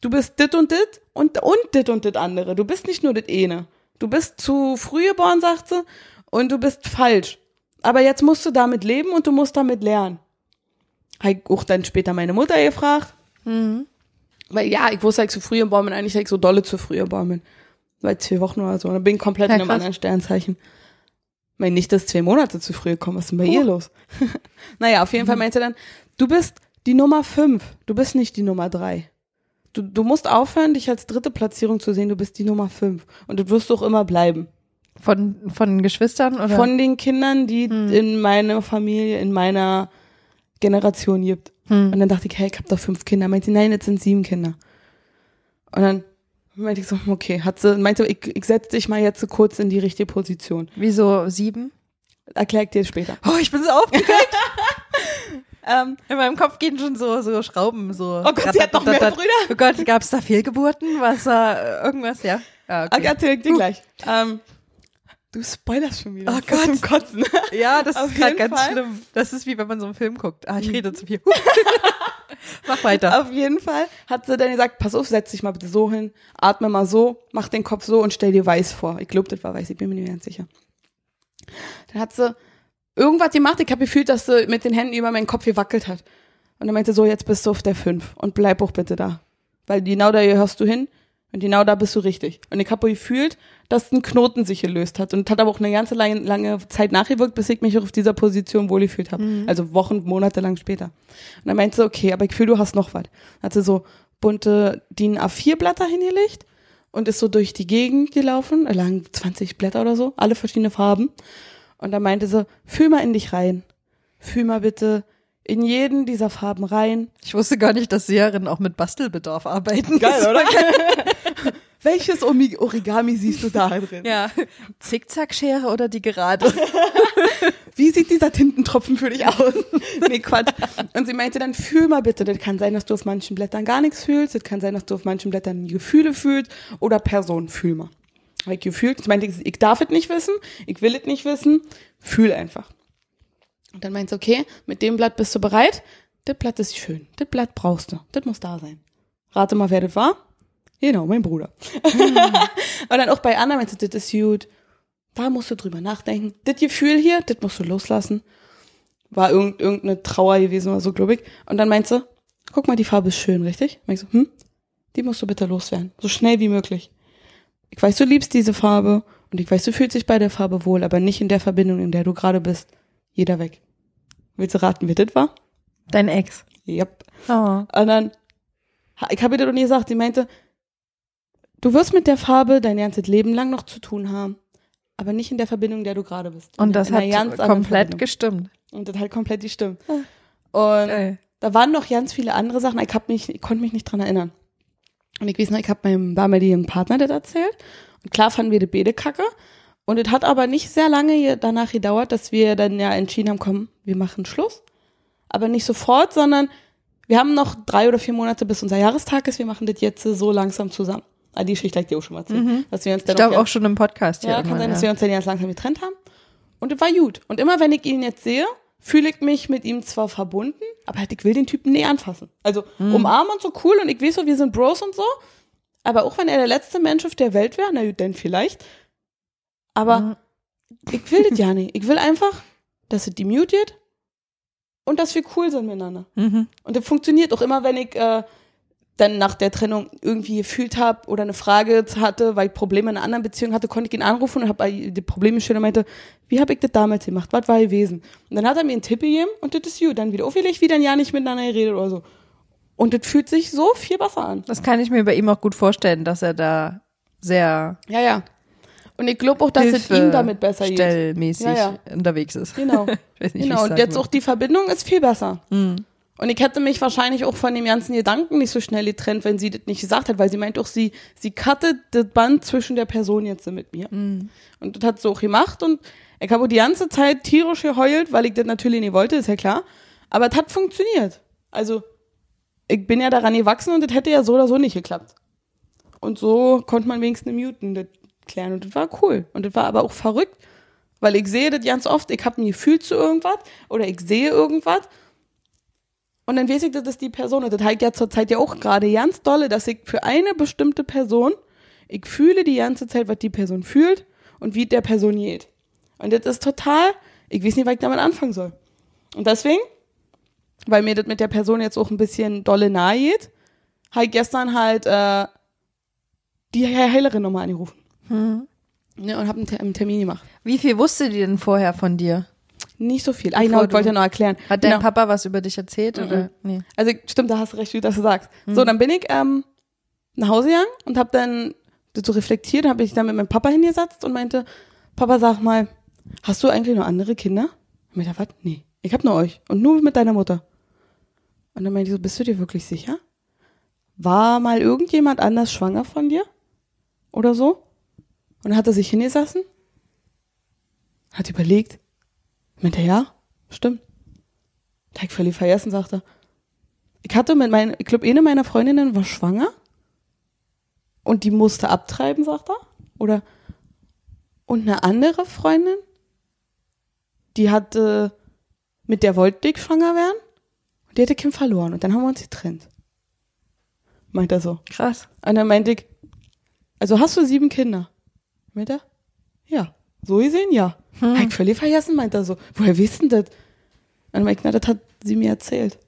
Du bist dit und dit und, und dit und dit andere. Du bist nicht nur dit eine. Du bist zu früh geboren, sagt sie, und du bist falsch. Aber jetzt musst du damit leben und du musst damit lernen. Hab ich auch dann später meine Mutter gefragt. Weil ja, ich wusste, ich zu früh geboren bin, eigentlich, ich so dolle zu früh geboren bin. Seit zwei Wochen oder so. Und dann bin ich komplett Ja, in einem anderen Sternzeichen. Ich meine, nicht, dass zwei Monate zu früh gekommen. Was ist denn bei ihr los? naja, auf jeden Fall meinte sie dann, du bist die Nummer fünf. Du bist nicht die Nummer drei. Du, du musst aufhören, dich als dritte Platzierung zu sehen. Du bist die Nummer fünf. Und das wirst du auch immer bleiben. Von, von Geschwistern oder? Von den Kindern, die Hm. in meiner Familie, in meiner Generation gibt. Hm. Und dann dachte ich, hey, ich hab doch fünf Kinder. Meinte sie, nein, jetzt sind sieben Kinder. Und dann meinte ich so, okay, hat sie, meinte, ich, ich setze dich mal jetzt so kurz in die richtige Position. Wieso sieben? Erklär ich dir später. Oh, ich bin so aufgeregt. Ähm, In meinem Kopf gehen schon so, so Schrauben, so. oh Gott, sie hat noch mehr Brüder. Oh Gott, gab's da Fehlgeburten? Was, äh, irgendwas, ja? ja Okay. okay. Erzähl dir gleich. Ähm, du spoilerst schon wieder. Oh Gott. Zum Kotzen. Ja, das Auf ist gerade ganz Fall. schlimm. Das ist wie wenn man so einen Film guckt. Ah, ich rede zu viel. Mach weiter. Auf jeden Fall hat sie dann gesagt, pass auf, setz dich mal bitte so hin, atme mal so, mach den Kopf so und stell dir weiß vor. Ich glaube, das war weiß, ich bin mir nicht ganz sicher. Dann hat sie irgendwas gemacht, ich habe gefühlt, dass sie mit den Händen über meinen Kopf gewackelt hat. Und dann meinte sie, so, jetzt bist du auf der 5 und bleib auch bitte da. Weil genau da hörst du hin und genau da bist du richtig. Und ich habe gefühlt, dass ein Knoten sich gelöst hat. Und hat aber auch eine ganze lange, lange Zeit nachgewirkt, bis ich mich auf dieser Position wohlgefühlt habe. Also Wochen, Monate lang später. Und dann meinte sie, okay, aber ich fühle, du hast noch was. Hat sie so bunte DIN A4-Blätter hingelegt und ist so durch die Gegend gelaufen, lagen 20 Blätter oder so, alle verschiedene Farben. Und dann meinte sie, fühl mal in dich rein. Fühl mal bitte in jeden dieser Farben rein. Ich wusste gar nicht, dass Seherinnen auch mit Bastelbedarf arbeiten. Geil, oder? Welches Origami siehst du da drin? Ja. Zickzackschere oder die gerade? Wie sieht dieser Tintentropfen für dich aus? nee, Quatsch. Und sie meinte dann, fühl mal bitte. Das kann sein, dass du auf manchen Blättern gar nichts fühlst. Das kann sein, dass du auf manchen Blättern Gefühle fühlst. Oder Personen, fühl mal. Hab ich gefühlt. Sie meinte, ich darf es nicht wissen. Ich will es nicht wissen. Fühl einfach. Und dann meinte sie, okay, mit dem Blatt bist du bereit. Das Blatt ist schön. Das Blatt brauchst du. Das muss da sein. Rate mal, wer das war. Genau, mein Bruder. Und dann auch bei anderen meinte sie, das ist gut. Da musst du drüber nachdenken. Das Gefühl hier, das musst du loslassen. War irgend, irgendeine Trauer gewesen oder so, glaube ich. Und dann meint sie, guck mal, die Farbe ist schön, richtig? Meint so, hm? Die musst du bitte loswerden. So schnell wie möglich. Ich weiß, du liebst diese Farbe und ich weiß, du fühlst dich bei der Farbe wohl, aber nicht in der Verbindung, in der du gerade bist. Jeder weg. Willst du raten, wer das war? Dein Ex. Yep. Oh. Und dann, ich habe ihr das noch nie gesagt, sie meinte, du wirst mit der Farbe dein ganzes Leben lang noch zu tun haben, aber nicht in der Verbindung, in der du gerade bist. In Und das in hat komplett gestimmt. Und das hat komplett die Stimme. Ah. Und Geil. da waren noch ganz viele andere Sachen, ich, hab mich, ich konnte mich nicht dran erinnern. Und ich weiß noch, ich habe meinem damaligen Partner das erzählt. Und klar fanden wir die Bede kacke. Und es hat aber nicht sehr lange danach gedauert, dass wir dann ja entschieden haben, komm, wir machen Schluss. Aber nicht sofort, sondern wir haben noch drei oder vier Monate, bis unser Jahrestag ist. Wir machen das jetzt so langsam zusammen. Ah, die Geschichte habe ich dir auch schon mal erzählt. Dass wir uns Ich dann glaube auch auch schon im Podcast ja, kann sein, dass ja. wir uns dann ganz langsam getrennt haben. Und es war gut. Und immer wenn ich ihn jetzt sehe, fühle ich mich mit ihm zwar verbunden, aber halt, ich will den Typen nie anfassen. Also umarmen und so cool und ich weiß so, wir sind Bros und so. Aber auch wenn er der letzte Mensch auf der Welt wäre, na gut, dann vielleicht. Aber Mhm. ich will das ja nicht. Ich will einfach dass es die mutet und dass wir cool sind miteinander. Mhm. Und das funktioniert auch immer, wenn ich äh, dann nach der Trennung irgendwie gefühlt habe oder eine Frage hatte, weil ich Probleme in einer anderen Beziehung hatte, konnte ich ihn anrufen und habe die Probleme schön und meinte, wie habe ich das damals gemacht? Was war gewesen? Und dann hat er mir einen Tipp gegeben und das ist gut. Dann wieder aufgelegt, wieder ein Jahr nicht miteinander geredet oder so. Und das fühlt sich so viel besser an. Das kann ich mir bei ihm auch gut vorstellen, dass er da sehr Ja, ja. Und ich glaube auch, dass es ihm damit besser geht. stellmäßig Ja, ja. unterwegs ist. Genau. Weiß nicht, wie genau. Und jetzt soll. auch die Verbindung ist viel besser. Mhm. Und ich hätte mich wahrscheinlich auch von dem ganzen Gedanken nicht so schnell getrennt, wenn sie das nicht gesagt hat, weil sie meint auch, sie, sie cuttet das Band zwischen der Person jetzt mit mir. Mhm. Und das hat sie auch gemacht und ich habe auch die ganze Zeit tierisch geheult, weil ich das natürlich nicht wollte, ist ja klar. Aber es hat funktioniert. Also, ich bin ja daran gewachsen und das hätte ja so oder so nicht geklappt. Und so konnte man wenigstens muten, das klären. Und das war cool. Und das war aber auch verrückt, weil ich sehe das ganz oft, ich habe ein Gefühl zu irgendwas oder ich sehe irgendwas und dann weiß ich, das ist die Person. Und das halt ja zur Zeit ja auch gerade ganz dolle, dass ich für eine bestimmte Person, ich fühle die ganze Zeit, was die Person fühlt und wie der Person geht. Und das ist total, ich weiß nicht, was ich damit anfangen soll. Und deswegen, weil mir das mit der Person jetzt auch ein bisschen dolle nahe geht, habe ich gestern halt äh, die Heilerin nochmal angerufen. Mhm. Ne, und habe einen Termin gemacht. Wie viel wusste die denn vorher von dir? Nicht so viel. Ah, genau, ich wollte ja noch erklären. Hat dein genau. Papa was über dich erzählt? Oder? Nee. Also stimmt, da hast du recht, wie du das sagst. So, dann bin ich ähm, nach Hause gegangen und habe dann so reflektiert, habe ich dann mit meinem Papa hingesetzt und meinte, Papa, sag mal, hast du eigentlich noch andere Kinder? Und ich dachte, was? Nee, ich habe nur euch und nur mit deiner Mutter. Und dann meinte ich so, bist du dir wirklich sicher? War mal irgendjemand anders schwanger von dir? Oder so? Und dann hat er sich hingesessen, hat überlegt, meinte, ja, stimmt. Da ich völlig vergessen, sagte er. Ich hatte mit meinen, ich glaube, eine meiner Freundinnen war schwanger und die musste abtreiben, sagt er. Oder und eine andere Freundin, die hatte, mit der wollte ich schwanger werden und die hatte Kim verloren und dann haben wir uns getrennt. Meint er so. Krass. Und dann meinte ich, also hast du sieben Kinder? Meint er? Ja. So gesehen, ja. Hm. Ich völlig vergessen, meint er so. Woher wissen das? Und dann ich, na, das hat sie mir erzählt.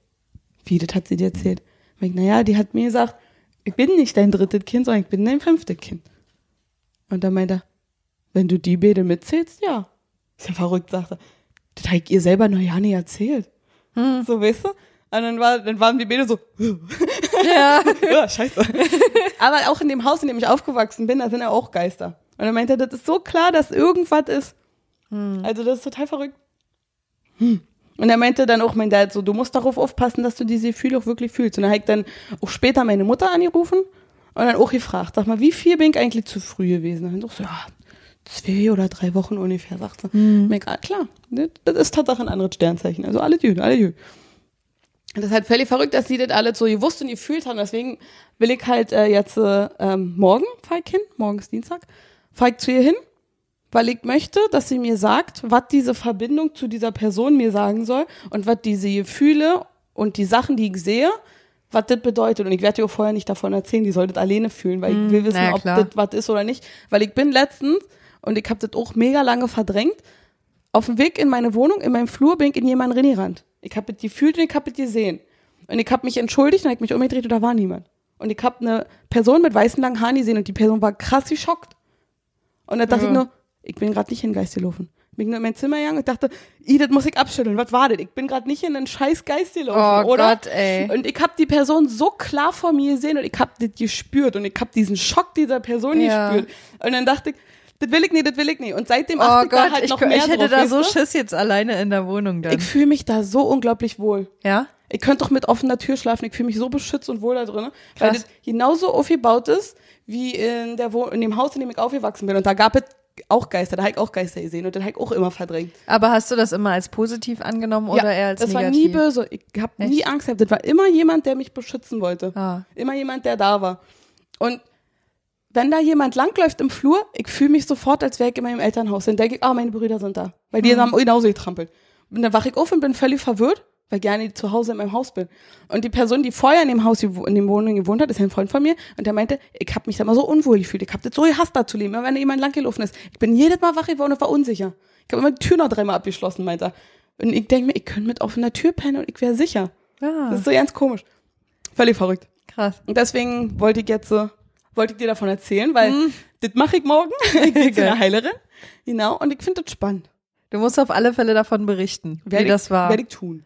Wie, das hat sie dir erzählt? Ich, naja, die hat mir gesagt, ich bin nicht dein drittes Kind, sondern ich bin dein fünftes Kind. Und dann meinte er, wenn du die beide mitzählst, ja. Ist ja verrückt, sagt er. Das habe ich ihr selber noch ja nicht erzählt. Hm. So, weißt du? Und dann, war, dann waren die beide so, Ja. ja, scheiße. Aber auch in dem Haus, in dem ich aufgewachsen bin, da sind ja auch Geister. Und er meinte, das ist so klar, dass irgendwas ist. Also das ist total verrückt. Hm. Und er meinte dann auch, mein Dad, so, du musst darauf aufpassen, dass du diese Gefühle auch wirklich fühlst. Und dann habe ich dann auch später meine Mutter angerufen und dann auch gefragt, sag mal, wie viel bin ich eigentlich zu früh gewesen? Und dann so, ja, zwei oder drei Wochen ungefähr, sagt sie. Mhm. Mir klar, das ist Tatsache ein anderes Sternzeichen. Also alle gut, alle. Und das ist halt völlig verrückt, dass sie das alles so gewusst und gefühlt haben. Deswegen will ich halt äh, jetzt äh, ähm, morgen fahr ich hin, morgen ist Dienstag, fahr ich zu ihr hin, weil ich möchte, dass sie mir sagt, was diese Verbindung zu dieser Person mir sagen soll und was diese Gefühle und die Sachen, die ich sehe, was das bedeutet. Und ich werde ihr auch vorher nicht davon erzählen, die soll das alleine fühlen, weil ich will wissen, ja, ob das was ist oder nicht. Weil ich bin letztens, und ich habe das auch mega lange verdrängt, auf dem Weg in meine Wohnung, in meinem Flur, bin ich in jemanden reingerannt. Ich habe das gefühlt und ich habe das gesehen. Und ich habe mich entschuldigt und habe mich umgedreht und da war niemand. Und ich habe eine Person mit weißen langen Haaren gesehen und die Person war krass geschockt. Und da dachte Ja. ich nur, ich bin gerade nicht in Geist gelaufen. Bin nur in mein Zimmer gegangen und dachte, i, das muss ich abschütteln. Was war das? Ich bin gerade nicht in einen scheiß Geist gelaufen, Oh oder? Gott, ey. Und ich habe die Person so klar vor mir gesehen und ich habe das gespürt und ich habe diesen Schock dieser Person Ja. gespürt. Und dann dachte ich, das will ich nicht, das will ich nicht. Und seitdem Oh achte ich da Gott, halt ich, noch mehr ich hätte drauf, da so du? Schiss jetzt alleine in der Wohnung dann. Ich fühle mich da so unglaublich wohl. ja? Ich könnte doch mit offener Tür schlafen. Ich fühle mich so beschützt und wohl da drin, weil Krass. das genauso aufgebaut ist wie in, der Wo in dem Haus, in dem ich aufgewachsen bin. Und da gab es auch Geister, da habe ich auch Geister gesehen und den habe ich auch immer verdrängt. Aber hast du das immer als positiv angenommen oder eher als das negativ? war nie böse. Ich habe nie? Angst gehabt. Das war immer jemand, der mich beschützen wollte. Ah. Immer jemand, der da war. Und wenn da jemand langläuft im Flur, ich fühle mich sofort, als wäre ich in meinem Elternhaus. Dann denke ich, ah, meine Brüder sind da. Weil Mhm. die haben genauso getrampelt. Und dann wache ich auf und bin völlig verwirrt, weil ich gerne zu Hause in meinem Haus bin. Und die Person, die vorher in dem Haus, in dem Wohnung gewohnt hat, ist ja ein Freund von mir. Und der meinte, ich habe mich da mal so unwohl gefühlt. Ich habe das so gehasst, da zu leben, wenn jemand langgelaufen ist. Ich bin jedes Mal wach geworden und war unsicher. Ich habe immer die Tür noch dreimal abgeschlossen, meinte er. Und ich denke mir, ich könnte mit offener Tür pennen und ich wäre sicher. Ah, Das ist so ganz komisch. Völlig verrückt. krass. Und deswegen wollte ich jetzt so, wollte ich dir davon erzählen, weil das mache ich morgen. ich bin eine Heilerin. Genau. Und ich finde das spannend. Du musst auf alle Fälle davon berichten, wie Werde das ich, war. Werde ich tun.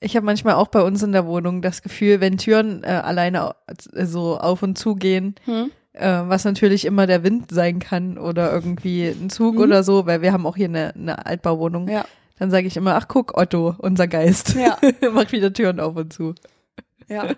Ich habe manchmal auch bei uns in der Wohnung das Gefühl, wenn Türen äh, alleine äh, so auf und zu gehen, Hm? äh, was natürlich immer der Wind sein kann oder irgendwie ein Zug Mhm. oder so, weil wir haben auch hier eine, eine Altbauwohnung. Ja. Dann sage ich immer, ach guck, Otto, unser Geist. Ja. Macht wieder Türen auf und zu. Ja.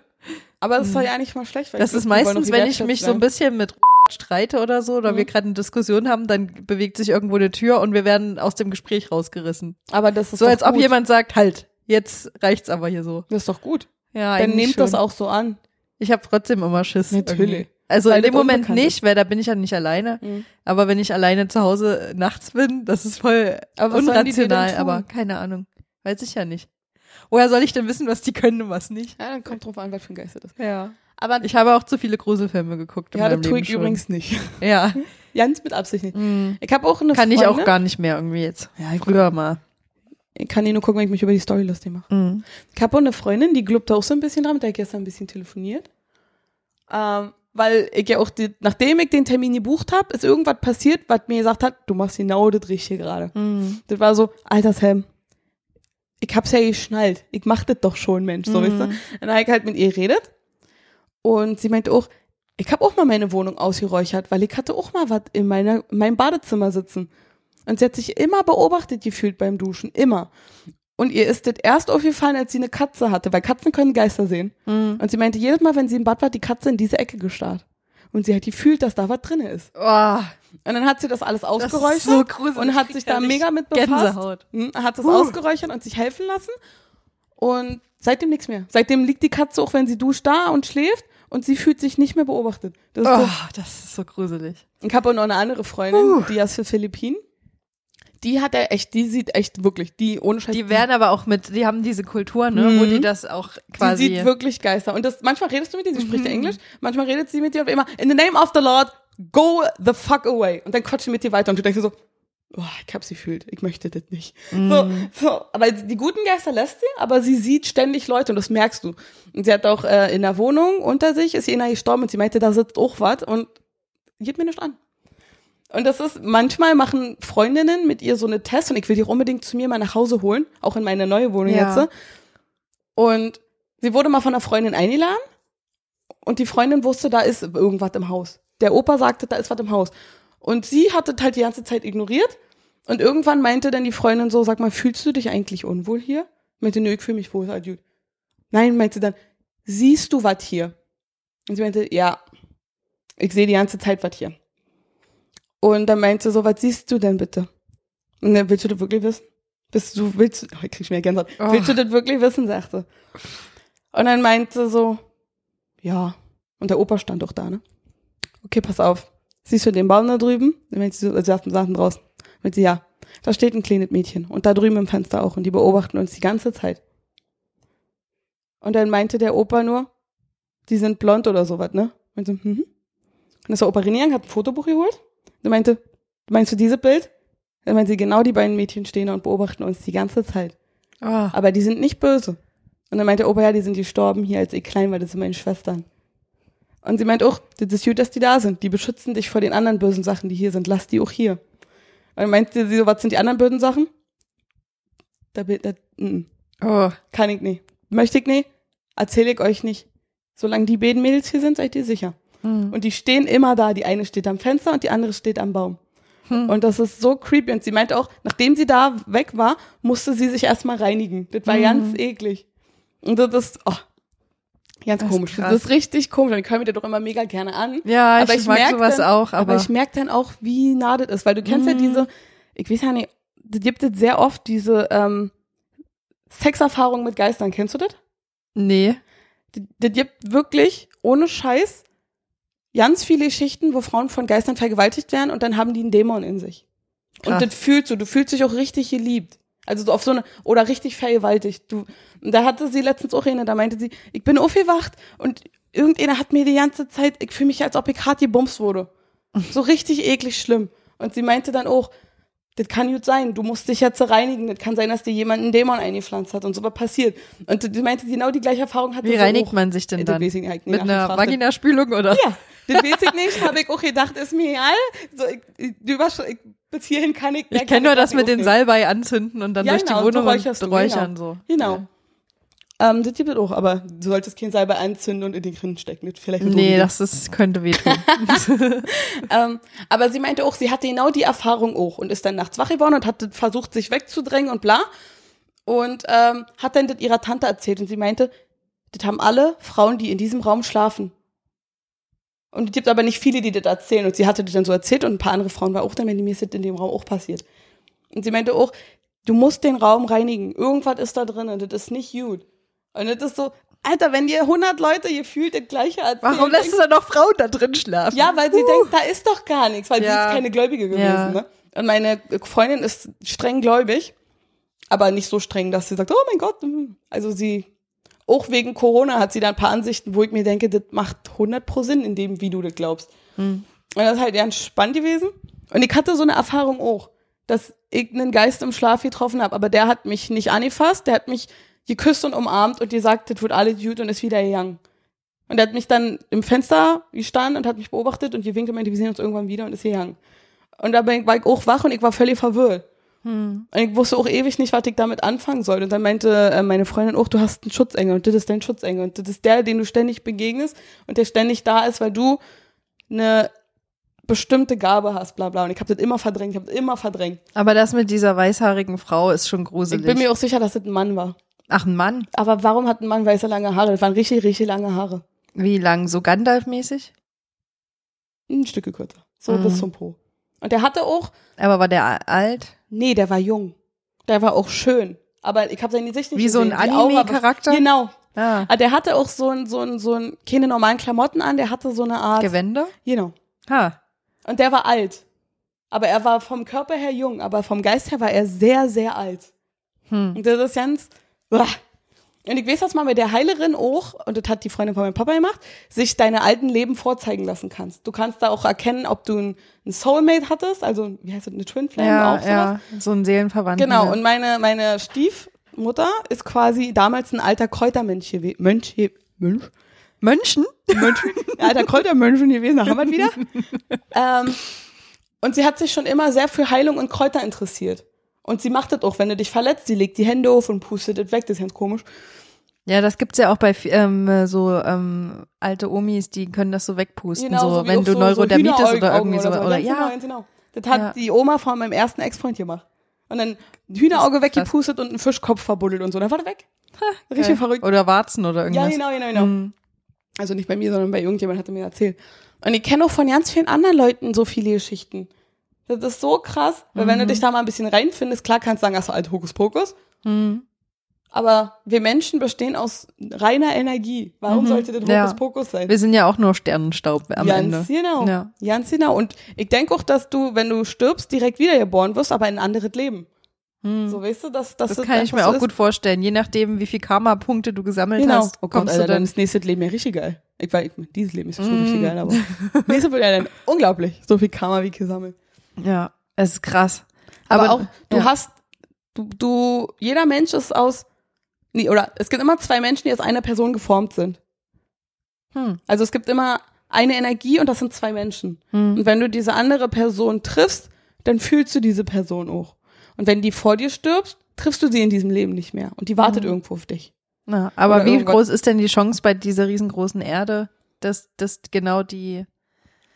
Aber es ist doch ja nicht mal schlecht. Weil Das ist meistens, wenn ich mich so ein bisschen mit streite oder so, oder Mhm. wir gerade eine Diskussion haben, dann bewegt sich irgendwo eine Tür und wir werden aus dem Gespräch rausgerissen. Aber das ist So als ob gut. jemand sagt, halt, jetzt reicht's aber hier so. Das ist doch gut. Ja, Dann nehmt das schon. auch so an. Ich habe trotzdem immer Schiss. Natürlich. irgendwie. Also Weil in dem das Moment nicht, weil da bin ich ja nicht alleine. Mhm. Aber wenn ich alleine zu Hause nachts bin, das ist voll Aber unrational. Aber keine Ahnung. Weiß ich ja nicht. Woher soll ich denn wissen, was die können und was nicht? Ja, dann kommt drauf an, was für ein Geist das ist. Ja. Aber Ich habe auch zu viele Gruselfilme geguckt. ja, das tue ich schon. übrigens nicht. Ja. Ganz mit Absicht nicht. Mhm. Ich habe auch eine Kann ich Freundin. auch gar nicht mehr irgendwie jetzt. Ja, ich, Früher mal. Ich kann die nur gucken, wenn ich mich über die Story lustig mache. Mhm. Ich habe auch eine Freundin, die glaubt auch so ein bisschen dran, mit der ich gestern ein bisschen telefoniert. Ähm, weil ich ja auch, die, nachdem ich den Termin gebucht habe, ist irgendwas passiert, was mir gesagt hat, du machst genau das Richtige gerade. Mhm. Das war so, alter Sam, ich hab's ja geschnallt. Ich mach das doch schon, Mensch, so, Mhm. weißt du? Dann habe ich halt mit ihr geredet. Und sie meinte auch, ich habe auch mal meine Wohnung ausgeräuchert, weil ich hatte auch mal was in, meiner, in meinem Badezimmer sitzen. Und sie hat sich immer beobachtet gefühlt beim Duschen, immer. Und ihr ist das erst aufgefallen, als sie eine Katze hatte, weil Katzen können Geister sehen. Mhm. Und sie meinte, jedes Mal, wenn sie im Bad war, hat die Katze in diese Ecke gestarrt. Und sie hat gefühlt, dass da was drin ist. Oh, Und dann hat sie das alles das ausgeräuchert ist so gruselig. und hat Ich sich da mega mit befasst. Gänsehaut. Hm, hat es Huh. ausgeräuchert und sich helfen lassen. Und seitdem nichts mehr. Seitdem liegt die Katze auch, wenn sie duscht, da und schläft und sie fühlt sich nicht mehr beobachtet. Das ist Oh, so. das ist so gruselig. Ich habe auch noch eine andere Freundin, Huh. die ist für Philippinen. Die hat er echt, die sieht echt wirklich, die ohne Scheiß. Die werden aber auch mit, die haben diese Kultur, ne, wo Mhm. die das auch Sie quasi. sieht wirklich Geister. Und das, manchmal redest du mit ihr, sie spricht ja Mhm. Englisch, manchmal redet sie mit dir und immer, in the name of the Lord, go the fuck away. Und dann quatscht sie mit dir weiter und du denkst dir so, oh, ich hab sie fühlt, ich möchte das nicht. Mhm. So, so. Aber die guten Geister lässt sie, aber sie sieht ständig Leute und das merkst du. Und sie hat auch äh, in der Wohnung unter sich, ist einer gestorben und sie meinte, da sitzt auch was und geht mir nicht an. Und das ist, manchmal machen Freundinnen mit ihr so eine Test und ich will die auch unbedingt zu mir mal nach Hause holen, auch in meine neue Wohnung Ja. jetzt. Und sie wurde mal von einer Freundin eingeladen und die Freundin wusste, da ist irgendwas im Haus. Der Opa sagte, da ist was im Haus. Und sie hatte halt die ganze Zeit ignoriert. Und irgendwann meinte dann die Freundin so, sag mal, fühlst du dich eigentlich unwohl hier? Meinte, nö, ich fühle mich wohl, gut. Nein, meinte dann, siehst du was hier? Und sie meinte, ja, ich sehe die ganze Zeit was hier. Und dann meinte sie so, was siehst du denn bitte? Und dann, willst du das wirklich wissen? Bist du, willst du, oh, ich krieg wieder Gänsehaut. Oh. Willst du das wirklich wissen, sagte. Und dann meinte sie so, ja. Und der Opa stand doch da, ne? Okay, pass auf. Siehst du den Baum da drüben? Dann meinte sie so, sie saßen, saßen draußen. Meinte sie, ja. Da steht ein kleines Mädchen. Und da drüben im Fenster auch. Und die beobachten uns die ganze Zeit. Und dann meinte der Opa nur, die sind blond oder sowas, ne? Meinte, mhm. Und ist der Opa reingegangen, hat ein Fotobuch geholt. Der meinte, meinst du dieses Bild? Dann meinte sie, genau die beiden Mädchen stehen da und beobachten uns die ganze Zeit. Oh. Aber die sind nicht böse. Und dann meinte der Opa, ja, die sind gestorben hier, als ich klein war, das sind meine Schwestern. Und sie meint auch, das ist gut, dass die da sind. Die beschützen dich vor den anderen bösen Sachen, die hier sind. Lass die auch hier. Und dann meinte sie so, was sind die anderen bösen Sachen? Da, da mm, oh. kann ich nicht. Möchte ich nicht. Erzähle ich euch nicht. Solange die beiden Mädels hier sind, seid ihr sicher. Mhm. Und die stehen immer da. Die eine steht am Fenster und die andere steht am Baum. Hm. Und das ist so creepy. Und sie meinte auch, nachdem sie da weg war, musste sie sich erstmal reinigen. Das war Mhm. ganz eklig. Und das ist, oh, ganz Das ist komisch. krass. Das ist richtig komisch. Ich höre mir das doch immer mega gerne an. Ja, aber ich, mag merk sowas dann, auch, aber, Aber, ich merke dann auch, wie nah das ist. Weil du kennst ja Mhm. diese, ich weiß ja nicht, das gibt es sehr oft, diese ähm, Sexerfahrung mit Geistern. Kennst du das? nee. Das, das gibt wirklich, ohne Scheiß, ganz viele Geschichten, wo Frauen von Geistern vergewaltigt werden und dann haben die einen Dämon in sich. Krass. Und das fühlst du, du fühlst dich auch richtig geliebt. Also so auf so eine, oder richtig vergewaltigt. Du, und da hatte sie letztens auch eine, da meinte sie, ich bin aufgewacht und irgendeiner hat mir die ganze Zeit, ich fühle mich, als ob ich hart gebumst wurde. So richtig eklig schlimm. Und sie meinte dann auch, das kann gut sein, du musst dich jetzt reinigen, das kann sein, dass dir jemand einen Dämon eingepflanzt hat und so was passiert. Und sie meinte, genau die gleiche Erfahrung hatte Wie sie reinigt auch. man sich denn dann? nie Mit einer. Vaginaspülung oder? Ja, das weiß ich nicht, habe ich auch gedacht, ist mir egal. So, ich, ich, bis hierhin kann ich. Ich kenne nur das mit den. Salbei anzünden und dann Ja, durch genau, die Wohnung und räuchern genau. so. Genau. Ähm, das gibt es auch, aber du solltest keinen Salbei anzünden und in den Grind stecken. Vielleicht Nee, das ist, könnte wehtun. Ähm, aber sie meinte auch, sie hatte genau die Erfahrung auch und ist dann nachts wach geworden und hat versucht, sich wegzudrängen und bla. Und ähm, hat dann das ihrer Tante erzählt und sie meinte, das haben alle Frauen, die in diesem Raum schlafen. Und es gibt aber nicht viele, die das erzählen. Und sie hatte das dann so erzählt und ein paar andere Frauen war auch dann, wenn mir ist das in dem Raum auch passiert. Und sie meinte auch, du musst den Raum reinigen. Irgendwas ist da drin und das ist nicht gut. Und das ist so, Alter, wenn dir 100 Leute gefühlt das Gleiche erzählen. Warum lässt du dann noch Frauen da drin schlafen? Ja, weil sie denkt, da ist doch gar nichts, weil sie Ja. ist keine Gläubige gewesen. Ja. Ne? Und meine Freundin ist streng gläubig, aber nicht so streng, dass sie sagt, oh mein Gott. mm. Also sie, auch wegen Corona hat sie da ein paar Ansichten, wo ich mir denke, das macht 100 pro Sinn in dem, wie du das glaubst. Hm. Und das ist halt ganz spannend gewesen. Und ich hatte so eine Erfahrung auch, dass ich einen Geist im Schlaf getroffen habe, aber der hat mich nicht angefasst, der hat mich geküsst und umarmt und gesagt, das wird alles gut und ist wieder gegangen. Und er hat mich dann im Fenster gestanden und hat mich beobachtet und gewinkt und meinte, wir sehen uns irgendwann wieder und ist gegangen. Und da ich, war ich auch wach und ich war völlig verwirrt. Hm. Und ich wusste auch ewig nicht, was ich damit anfangen soll. Und dann meinte äh, meine Freundin auch, du hast einen Schutzengel und das ist dein Schutzengel. Und das ist der, den du ständig begegnest und der ständig da ist, weil du eine bestimmte Gabe hast, bla bla. Und ich habe das immer verdrängt, ich habe das immer verdrängt. Aber das mit dieser weißhaarigen Frau ist schon Ich gruselig. bin mir auch sicher, dass das ein Mann war. Ach, ein Mann. Aber warum hat ein Mann weiße lange Haare? Das waren richtig, richtig lange Haare. Wie lang? So Gandalf-mäßig? Ein Stücke kürzer. So Mhm. bis zum Po. Und der hatte auch, Aber war der alt? nee, der war jung. Der war auch schön. Aber ich habe seine Gesicht nicht Wie so ein gesehen. Aura war- Anime-Charakter? Genau. Ah. Ah, der hatte auch so ein, so ein, so ein, keine normalen Klamotten an, der hatte so eine Art. Gewände? Genau. Ha. Und der war alt. Aber er war vom Körper her jung, aber vom Geist her war er sehr, sehr alt. Hm. Und das ist ganz. Und ich weiß, dass man mit der Heilerin auch, und das hat die Freundin von meinem Papa gemacht, sich deine alten Leben vorzeigen lassen kannst. Du kannst da auch erkennen, ob du ein, ein Soulmate hattest, also, wie heißt das, eine Twin Flame Ja, auch sowas. ja. So ein Seelenverwandter. Genau, und meine, meine Stiefmutter ist quasi damals ein alter Kräutermönch gewe- Mönch, Mönch? Mönchen? Mönch, ein alter Kräutermönch gewesen, da haben wir wieder. ähm, und sie hat sich schon immer sehr für Heilung und Kräuter interessiert. Und sie macht das auch, wenn du dich verletzt, sie legt die Hände auf und pustet das weg, das ist ganz komisch. Ja, das gibt's ja auch bei ähm, so ähm, alte Omis, die können das so wegpusten, so, wie wenn du so, Neurodermitis so oder irgendwie so. Oder, genau, ja, ganz genau. Das hat Ja. die Oma von meinem ersten Ex-Freund gemacht. Und dann ein Hühnerauge weggepustet und einen Fischkopf verbuddelt und so. Dann war der weg. Richtig geil. verrückt. Oder Warzen oder Ja, irgendwas. genau, genau, genau. Hm. Also nicht bei mir, sondern bei irgendjemand hat er mir erzählt. Und ich kenne auch von ganz vielen anderen Leuten so viele Geschichten. Das ist so krass, weil wenn du Mhm. dich da mal ein bisschen reinfindest, klar kannst du sagen, ach so alt Hokuspokus. Hm. Aber wir Menschen bestehen aus reiner Energie. Warum Mhm. sollte das Ja. Hokuspokus sein? Wir sind ja auch nur Sternenstaub am Ganz Ende. genau. Ja. Ganz genau. Und ich denke auch, dass du, wenn du stirbst, direkt wiedergeboren wirst, aber in ein anderes Leben. Hm. So weißt du, dass, dass Das kann ich mir einfach auch so gut vorstellen. Je nachdem, wie viel Karma-Punkte du gesammelt Genau. hast, Oh Gott, kommst Alter, du dann dann. ist nächstes Leben ja richtig geil. Ich weiß, dieses Leben ist schon Mm. richtig geil, aber nächstes wird ja dann unglaublich. So viel Karma wie gesammelt. Ja, es ist krass. Aber, Aber, auch, du ja. hast, du, du, jeder Mensch ist aus, nee, oder es gibt immer zwei Menschen, die aus einer Person geformt sind. Hm. Also es gibt immer eine Energie und das sind zwei Menschen. Hm. Und wenn du diese andere Person triffst, dann fühlst du diese Person auch. Und wenn die vor dir stirbt, triffst du sie in diesem Leben nicht mehr. Und die wartet Mhm. irgendwo auf dich. Ja, aber Oder wie groß ist denn die Chance bei dieser riesengroßen Erde, dass das genau die,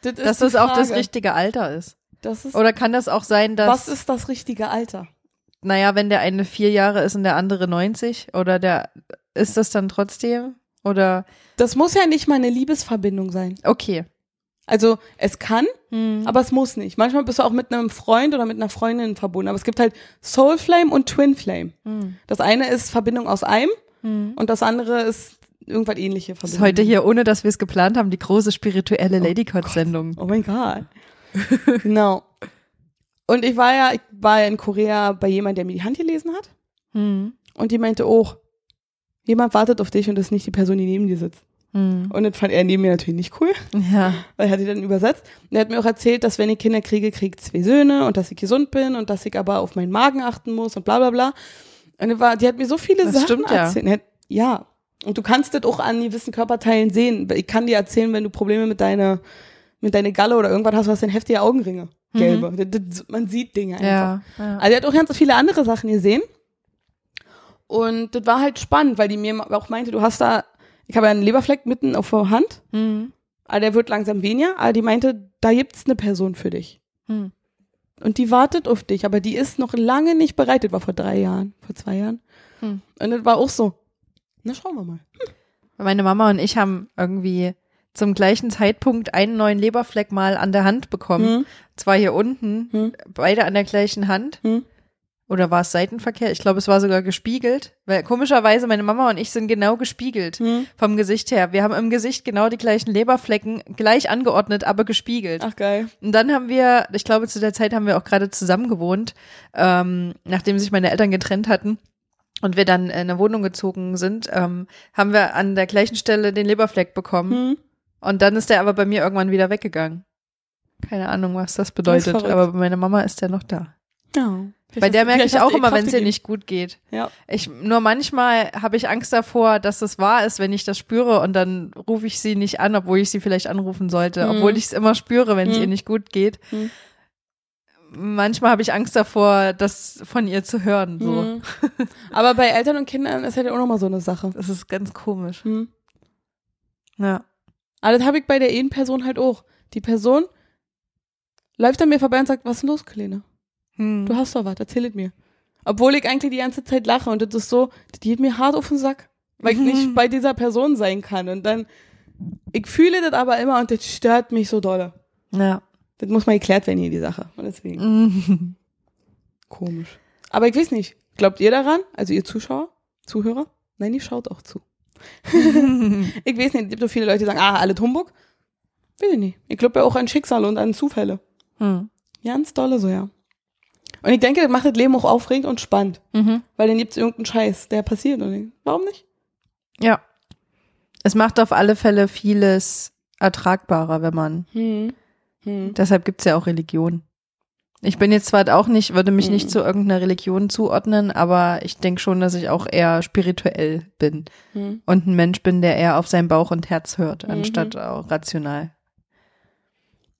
Das dass das auch das Frage. richtige Alter ist? Das ist, Oder kann das auch sein, dass, was ist das richtige Alter? naja, wenn der eine vier Jahre ist und der andere 90, oder der, ist das dann trotzdem? Oder, Das muss ja nicht mal eine Liebesverbindung sein. okay. Also es kann, Hm. aber es muss nicht. Manchmal bist du auch mit einem Freund oder mit einer Freundin verbunden. Aber es gibt halt Soul Flame und Twin Flame. Hm. Das eine ist Verbindung aus einem Hm. und das andere ist irgendwas ähnliche Das Verbindung. ist heute hier, ohne dass wir es geplant haben, die große spirituelle Ladycott-Sendung. Oh mein Gott. genau. Und ich war ja, ich war ja in Korea bei jemandem, der mir die Hand gelesen hat. Hm. Und die meinte, oh, jemand wartet auf dich und das ist nicht die Person, die neben dir sitzt. Hm. Und das fand er neben mir natürlich nicht cool, Ja. weil er hat die dann übersetzt. Und er hat mir auch erzählt, dass wenn ich Kinder kriege, kriege ich zwei Söhne und dass ich gesund bin und dass ich aber auf meinen Magen achten muss und bla bla bla. Und die war, die hat mir so viele Das Sachen stimmt, erzählt. Ja. ja. Und du kannst das auch an gewissen Körperteilen sehen. Ich kann dir erzählen, wenn du Probleme mit deiner, mit deiner Galle oder irgendwas hast, du hast dann heftige Augenringe. Gelbe. Das, das, man sieht Dinge einfach. Ja. ja. Also er hat auch ganz viele andere Sachen gesehen. Und das war halt spannend, weil die mir auch meinte, du hast da, ich habe ja einen Leberfleck mitten auf der Hand, Hm. aber der wird langsam weniger, aber die meinte, da gibt's eine Person für dich. Hm. Und die wartet auf dich, aber die ist noch lange nicht bereit. Das war vor drei Jahren, vor zwei Jahren. Hm. Und das war auch so. Na, schauen wir mal. Meine Mama und ich haben irgendwie zum gleichen Zeitpunkt einen neuen Leberfleck mal an der Hand bekommen. Hm. Zwar hier unten, Hm. beide an der gleichen Hand. Hm. Oder war es Seitenverkehr? Ich glaube, es war sogar gespiegelt. Weil komischerweise meine Mama und ich sind genau gespiegelt Hm. vom Gesicht her. Wir haben im Gesicht genau die gleichen Leberflecken, gleich angeordnet, aber gespiegelt. Ach geil. Und dann haben wir, ich glaube, zu der Zeit haben wir auch gerade zusammen gewohnt, ähm, nachdem sich meine Eltern getrennt hatten und wir dann in eine Wohnung gezogen sind, ähm, haben wir an der gleichen Stelle den Leberfleck bekommen. Und dann ist der aber bei mir irgendwann wieder weggegangen. Keine Ahnung, was das bedeutet, verrückt. aber bei meiner Mama ist der noch da. Ja. Bei der merke ich auch immer, wenn es ihr nicht gut geht. Ja. Ich, nur manchmal habe ich Angst davor, dass es wahr ist, wenn ich das spüre und dann rufe ich sie nicht an, obwohl ich sie vielleicht anrufen sollte, Mhm. obwohl ich es immer spüre, wenn es Mhm. ihr nicht gut geht. Mhm. Manchmal habe ich Angst davor, das von ihr zu hören. So. Hm. Aber bei Eltern und Kindern ist halt auch nochmal so eine Sache. Das ist ganz komisch. Hm. Ja. Aber das habe ich bei der einen Person halt auch. Die Person läuft an mir vorbei und sagt, was ist denn los, Kleine? Hm. Du hast doch was, erzähl es mir. Obwohl ich eigentlich die ganze Zeit lache und das ist so, das geht mir hart auf den Sack, weil ich Mhm. nicht bei dieser Person sein kann. Und dann, ich fühle das aber immer und das stört mich so dolle. Ja. Das muss mal geklärt werden hier, die Sache. Und deswegen, Mhm. komisch. Aber ich weiß nicht, glaubt ihr daran? Also ihr Zuschauer, Zuhörer? Nein, ihr schaut auch zu. Ich weiß nicht, es gibt so viele Leute, die sagen, ah, alle Humbug. Weiß ich nicht. Ich glaube ja auch an Schicksale und an Zufälle. Hm. Ganz dolle so, ja. Und ich denke, das macht das Leben auch aufregend und spannend. Mhm. Weil dann gibt's irgendeinen Scheiß, der passiert. Und warum nicht? Ja. Es macht auf alle Fälle vieles ertragbarer, wenn man. Hm. Hm. Deshalb gibt's ja auch Religion. Ich bin jetzt zwar auch nicht, würde mich Mhm. nicht zu irgendeiner Religion zuordnen, aber ich denke schon, dass ich auch eher spirituell bin Hm. und ein Mensch bin, der eher auf sein Bauch und Herz hört, Mhm. anstatt auch rational.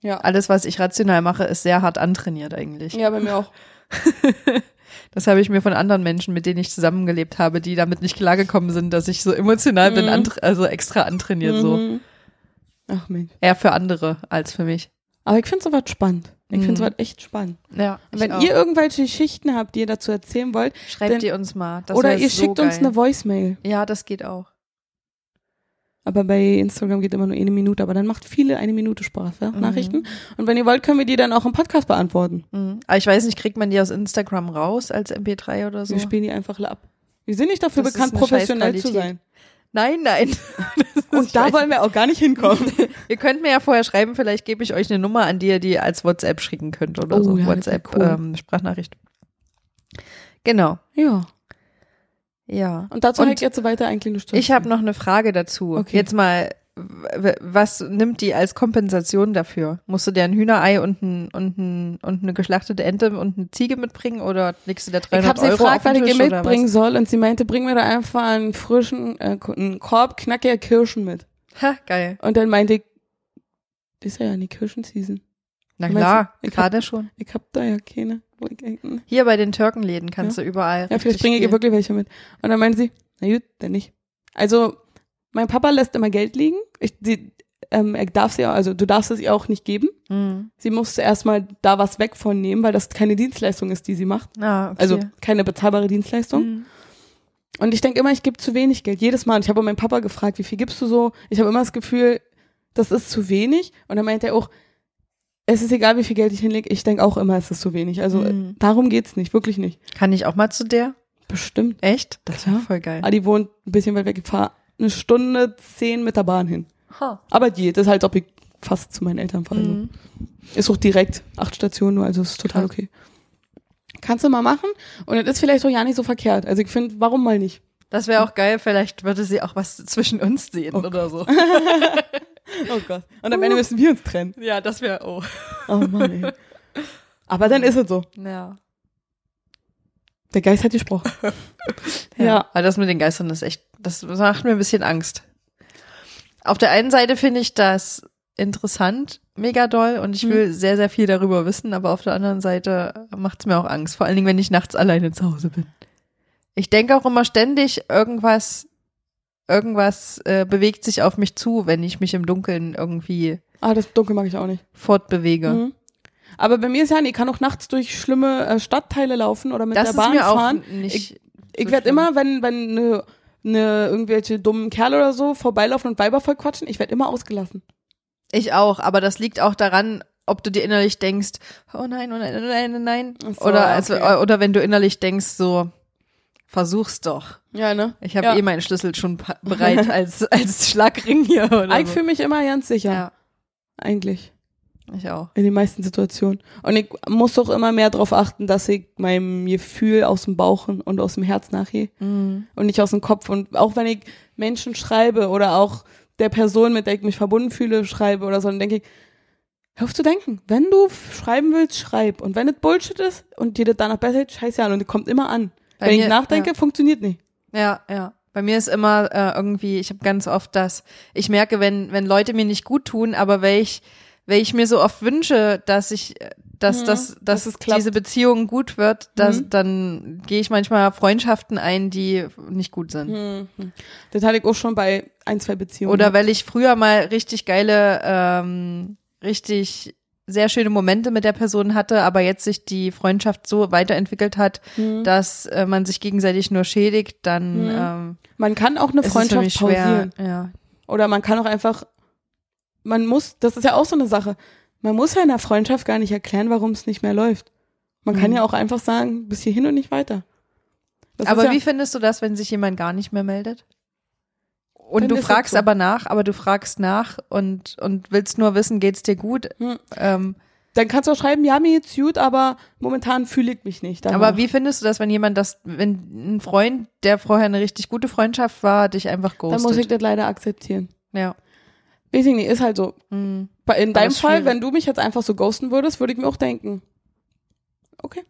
Ja. Alles, was ich rational mache, ist sehr hart antrainiert eigentlich. ja, bei mir auch. Das habe ich mir von anderen Menschen, mit denen ich zusammengelebt habe, die damit nicht klargekommen sind, dass ich so emotional bin, Mhm. ant- also extra antrainiert so. Mhm. Ach Mensch. Eher für andere als für mich. Aber ich finde sowas spannend. Ich Mhm. finde sowas echt spannend. Ja. Wenn ihr irgendwelche Geschichten habt, die ihr dazu erzählen wollt, schreibt ihr uns mal. Das oder ihr so schickt uns geil. eine Voicemail. Ja, das geht auch. Aber bei Instagram geht immer nur eine Minute, aber dann macht viele eine Minute Sprachnachrichten. Mhm. Und wenn ihr wollt, können wir die dann auch im Podcast beantworten. Mhm. Aber ich weiß nicht, kriegt man die aus Instagram raus als MP3 oder so? Wir spielen die einfach ab. Wir sind nicht dafür Das bekannt, professionell zu sein. Nein, nein. Und da wollen wir auch gar nicht hinkommen. Ihr könnt mir ja vorher schreiben, vielleicht gebe ich euch eine Nummer, an die ihr die als WhatsApp schicken könnt oder Oh so. ja, WhatsApp cool. ähm, Sprachnachricht. Genau. ja. Ja. Und dazu Und halt jetzt so weiter eigentlich eine Stunde. Ich habe noch eine Frage dazu. Okay. Jetzt mal, was nimmt die als Kompensation dafür? Musst du dir ein Hühnerei und, ein, und, ein, und eine geschlachtete Ente und eine Ziege mitbringen oder legst du da 300 Ich habe sie Euro gefragt, was ich ihr mitbringen soll und sie meinte, bring mir da einfach einen frischen, äh, einen Korb knackiger Kirschen mit. Ha, geil. Und dann meinte ich, ist ja ja nie Kirschenseason. Na klar, ich gerade schon. Ich hab da ja keine. Hier bei den Türkenläden kannst Ja. du überall. Ja, vielleicht bringe ich ihr wirklich welche mit. Und dann meinte sie, na gut, dann nicht. Also, mein Papa lässt immer Geld liegen. Ich, die, ähm, er darf sie auch, also du darfst es ihr auch nicht geben. Mhm. Sie musste erstmal da was weg von nehmen, weil das keine Dienstleistung ist, die sie macht. Ah, okay. Also keine bezahlbare Dienstleistung. Mhm. Und ich denke immer, ich gebe zu wenig Geld. Jedes Mal. Und ich habe meinen Papa gefragt, wie viel gibst du so? Ich habe immer das Gefühl, das ist zu wenig. Und dann meint er auch, es ist egal, wie viel Geld ich hinlege. Ich denke auch immer, es ist zu wenig. Also Mhm. darum geht's nicht, wirklich nicht. Kann ich auch mal zu der? Bestimmt. Echt? Das wäre voll geil. Ah, die wohnt ein bisschen weit weg. Ich fahre eine Stunde zehn mit der Bahn hin. Ha. Aber die, das ist halt, ob ich fast zu meinen Eltern fahre. Mhm. Ist auch direkt, acht Stationen nur, also ist total Krass. okay. Kannst du mal machen und das ist vielleicht auch ja nicht so verkehrt. Also ich finde, warum mal nicht? Das wäre auch geil, vielleicht würde sie auch was zwischen uns sehen Oh oder so. Oh Gott. Und am Ende müssen wir uns trennen. Ja, das wäre, oh. Oh Mann, ey. Aber dann ist es so. Ja. Der Geist hat gesprochen. Ja. Ja. Aber das mit den Geistern ist echt, das macht mir ein bisschen Angst. Auf der einen Seite finde ich das interessant, mega doll und ich will sehr, sehr viel darüber wissen, aber auf der anderen Seite macht es mir auch Angst. Vor allen Dingen, wenn ich nachts alleine zu Hause bin. Ich denke auch immer ständig, irgendwas, irgendwas äh, bewegt sich auf mich zu, wenn ich mich im Dunkeln irgendwie Ah, das Dunkel mag ich auch nicht. fortbewege. Mhm. Aber bei mir ist ja, ich kann auch nachts durch schlimme äh, Stadtteile laufen oder mit Das der ist Bahn fahren. nicht. Ich so werde immer, wenn, wenn ne, ne, irgendwelche dummen Kerle oder so vorbeilaufen und Weiber voll quatschen, ich werde immer ausgelassen. Ich auch, aber das liegt auch daran, ob du dir innerlich denkst, oh nein, oh nein, oh nein, oh nein. So, oder, also, okay. oder wenn du innerlich denkst, so, versuch's doch. Ja, ne? Ich habe ja. eh meinen Schlüssel schon bereit als, als Schlagring hier. Oder Ich so. fühle mich immer ganz sicher. Ja, Eigentlich. Ich auch. In den meisten Situationen. Und ich muss doch immer mehr darauf achten, dass ich meinem Gefühl aus dem Bauch und aus dem Herz nachgehe. Mhm. und nicht aus dem Kopf. Und auch wenn ich Menschen schreibe oder auch der Person, mit der ich mich verbunden fühle, schreibe oder so, dann denke ich, hör auf zu denken. Wenn du schreiben willst, schreib. Und wenn es Bullshit ist und dir das danach besser geht, scheiße an. Und es kommt immer an. Bei wenn mir- ich nachdenke, funktioniert nicht. Ja, ja. Bei mir ist immer äh, irgendwie, ich habe ganz oft das, ich merke, wenn, wenn Leute mir nicht gut tun, aber weil ich, weil ich mir so oft wünsche, dass ich, äh, dass, Mhm, dass, dass klappt. diese Beziehung gut wird, dass, Mhm. dann gehe ich manchmal Freundschaften ein, die nicht gut sind. Mhm. Das hatte ich auch schon bei ein, zwei Beziehungen. Oder weil ich früher mal richtig geile, ähm, richtig sehr schöne Momente mit der Person hatte, aber jetzt sich die Freundschaft so weiterentwickelt hat, Mhm. dass äh, man sich gegenseitig nur schädigt, dann Mhm. ähm, man kann auch eine Freundschaft pausieren. Ja. Oder man kann auch einfach, man muss, das ist ja auch so eine Sache. Man muss ja in der Freundschaft gar nicht erklären, warum es nicht mehr läuft. Man kann Mhm. ja auch einfach sagen, bis hierhin und nicht weiter. Das aber ja, wie findest du das, wenn sich jemand gar nicht mehr meldet? Und du fragst so. aber nach, aber du fragst nach und, und willst nur wissen, geht's dir gut? Hm. Ähm, Dann kannst du auch schreiben, ja, mir geht's gut, aber momentan fühle ich mich nicht. danach. aber wie findest du das, wenn jemand das, wenn ein Freund, der vorher eine richtig gute Freundschaft war, dich einfach ghostet? Dann muss ich das leider akzeptieren. ja. Weiß ich nicht, ist halt so. Hm. Bei- In deinem Fall, wenn du mich jetzt einfach so ghosten würdest, würde ich mir auch denken, okay.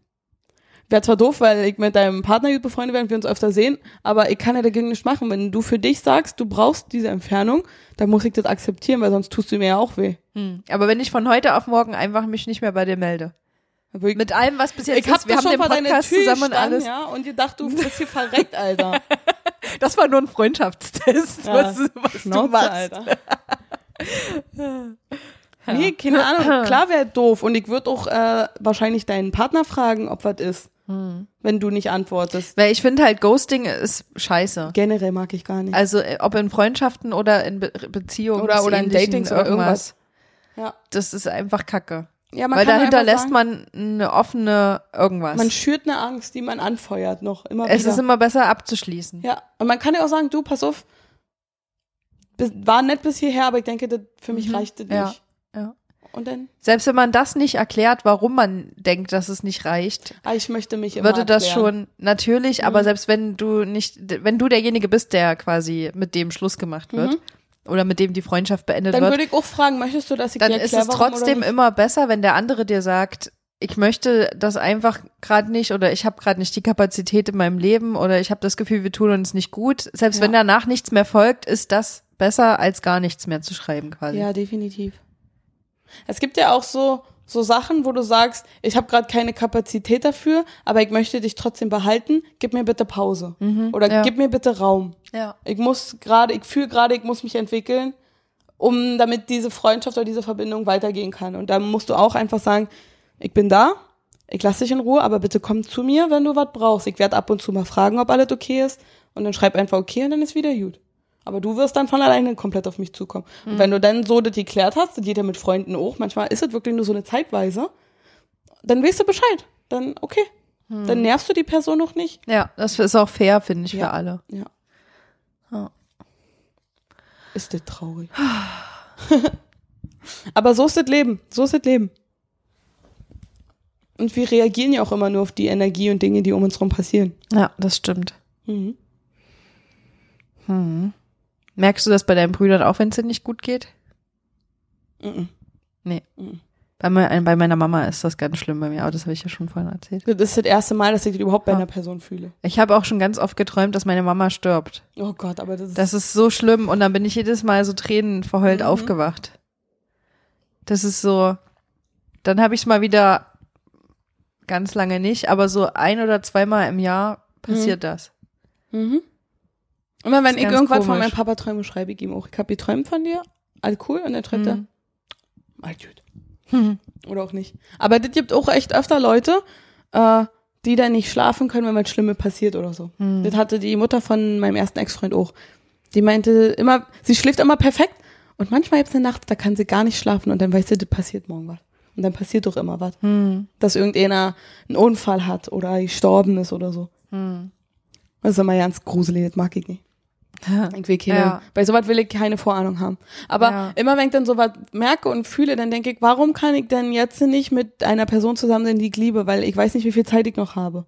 Wäre zwar doof, weil ich mit deinem Partner gut befreundet wäre und wir uns öfter sehen, aber ich kann ja dagegen nichts machen. Wenn du für dich sagst, du brauchst diese Entfernung, dann muss ich das akzeptieren, weil sonst tust du mir ja auch weh. Hm. Aber wenn ich von heute auf morgen einfach mich nicht mehr bei dir melde. Ich- Mit allem, was bis jetzt ich hab ist, wir haben den Podcast zusammen und gestanden, alles. ja, und ihr dacht, du bist hier verreckt, Alter. Das war nur ein Freundschaftstest, Ja, was, was du machst. Alter. Nee, keine Ahnung. Klar wäre doof. Und ich würde auch äh, wahrscheinlich deinen Partner fragen, ob was ist, Hm. wenn du nicht antwortest. Weil ich finde halt, Ghosting ist scheiße. Generell mag ich gar nicht. Also äh, ob in Freundschaften oder in Be Beziehungen Oder- oder in Datings oder irgendwas. Ja. Das ist einfach Kacke. ja, man Weil dahinter lässt man eine offene irgendwas. Man schürt eine Angst, die man anfeuert noch immer es wieder. ist immer besser abzuschließen. ja, und man kann ja auch sagen, du, pass auf, bis, war nett bis hierher, aber ich denke, das, für mich Mhm. reicht das Ja, nicht. ja. Und dann, Selbst wenn man das nicht erklärt, warum man denkt, dass es nicht reicht, ah, ich möchte mich immer würde das erklären. schon natürlich, aber Mhm. selbst wenn du nicht, wenn du derjenige bist, der quasi mit dem Schluss gemacht wird Mhm. oder mit dem die Freundschaft beendet Dann wird, würde ich auch fragen, möchtest du, dass ich dann dir ist erkläre, es trotzdem immer besser, wenn der andere dir sagt, ich möchte das einfach gerade nicht oder ich habe gerade nicht die Kapazität in meinem Leben oder ich habe das Gefühl, wir tun uns nicht gut. Selbst Ja. wenn danach nichts mehr folgt, ist das besser als gar nichts mehr zu schreiben quasi. Ja, definitiv. Es gibt ja auch so so Sachen, wo du sagst, ich habe gerade keine Kapazität dafür, aber ich möchte dich trotzdem behalten. Gib mir bitte Pause oder ja. gib mir bitte Raum. ja. Ich muss gerade, ich fühle gerade, ich muss mich entwickeln, um damit diese Freundschaft oder diese Verbindung weitergehen kann. Und da musst du auch einfach sagen, ich bin da, ich lasse dich in Ruhe, aber bitte komm zu mir, wenn du was brauchst. Ich werde ab und zu mal fragen, ob alles okay ist. Und dann schreib einfach okay und dann ist wieder gut. Aber du wirst dann von alleine komplett auf mich zukommen. Und wenn du dann so das geklärt hast, das geht ja mit Freunden auch, manchmal ist es wirklich nur so eine Zeitweise, dann weißt du Bescheid. Dann okay. Dann nervst du die Person noch nicht. Ja, das ist auch fair, finde ich, Ja. für alle. Ja. Ja. Ist das traurig. Aber so ist das Leben. So ist das Leben. Und wir reagieren ja auch immer nur auf die Energie und Dinge, die um uns herum passieren. Ja, das stimmt. Mhm. Hm. Merkst du das bei deinen Brüdern auch, wenn es dir nicht gut geht? Mhm. Bei, mein, bei meiner Mama ist das ganz schlimm bei mir, aber das habe ich ja schon vorhin erzählt. Das ist das erste Mal, dass ich das überhaupt bei einer Person fühle. Ich habe auch schon ganz oft geträumt, dass meine Mama stirbt. Oh Gott, aber das ist. Das ist so schlimm und dann bin ich jedes Mal so tränenverheult Mhm. aufgewacht. Das ist so, dann habe ich es mal wieder ganz lange nicht, aber so ein oder zweimal im Jahr passiert das. mhm. Immer wenn ich irgendwas von komisch. meinem Papa träume, schreibe ich ihm auch. Ich hab geträumt von dir. Alles cool. Und dann schreibt Mhm. er, alles gut. Hm. Oder auch nicht. Aber das gibt auch echt öfter Leute, äh, die dann nicht schlafen können, wenn was Schlimmes passiert oder so. Hm. Das hatte die Mutter von meinem ersten Ex-Freund auch. Die meinte immer, sie schläft immer perfekt und manchmal gibt's eine Nacht, da kann sie gar nicht schlafen und dann weiß sie, das passiert morgen was. Und dann passiert doch immer was. Hm. Dass irgendeiner einen Unfall hat oder gestorben ist oder so. Hm. Das ist immer ganz gruselig, das mag ich nicht. Ich will keine, Ja. bei sowas will ich keine Vorahnung haben. Aber Ja. immer wenn ich dann sowas merke und fühle, dann denke ich, warum kann ich denn jetzt nicht mit einer Person zusammen sein, die ich liebe, weil ich weiß nicht, wie viel Zeit ich noch habe.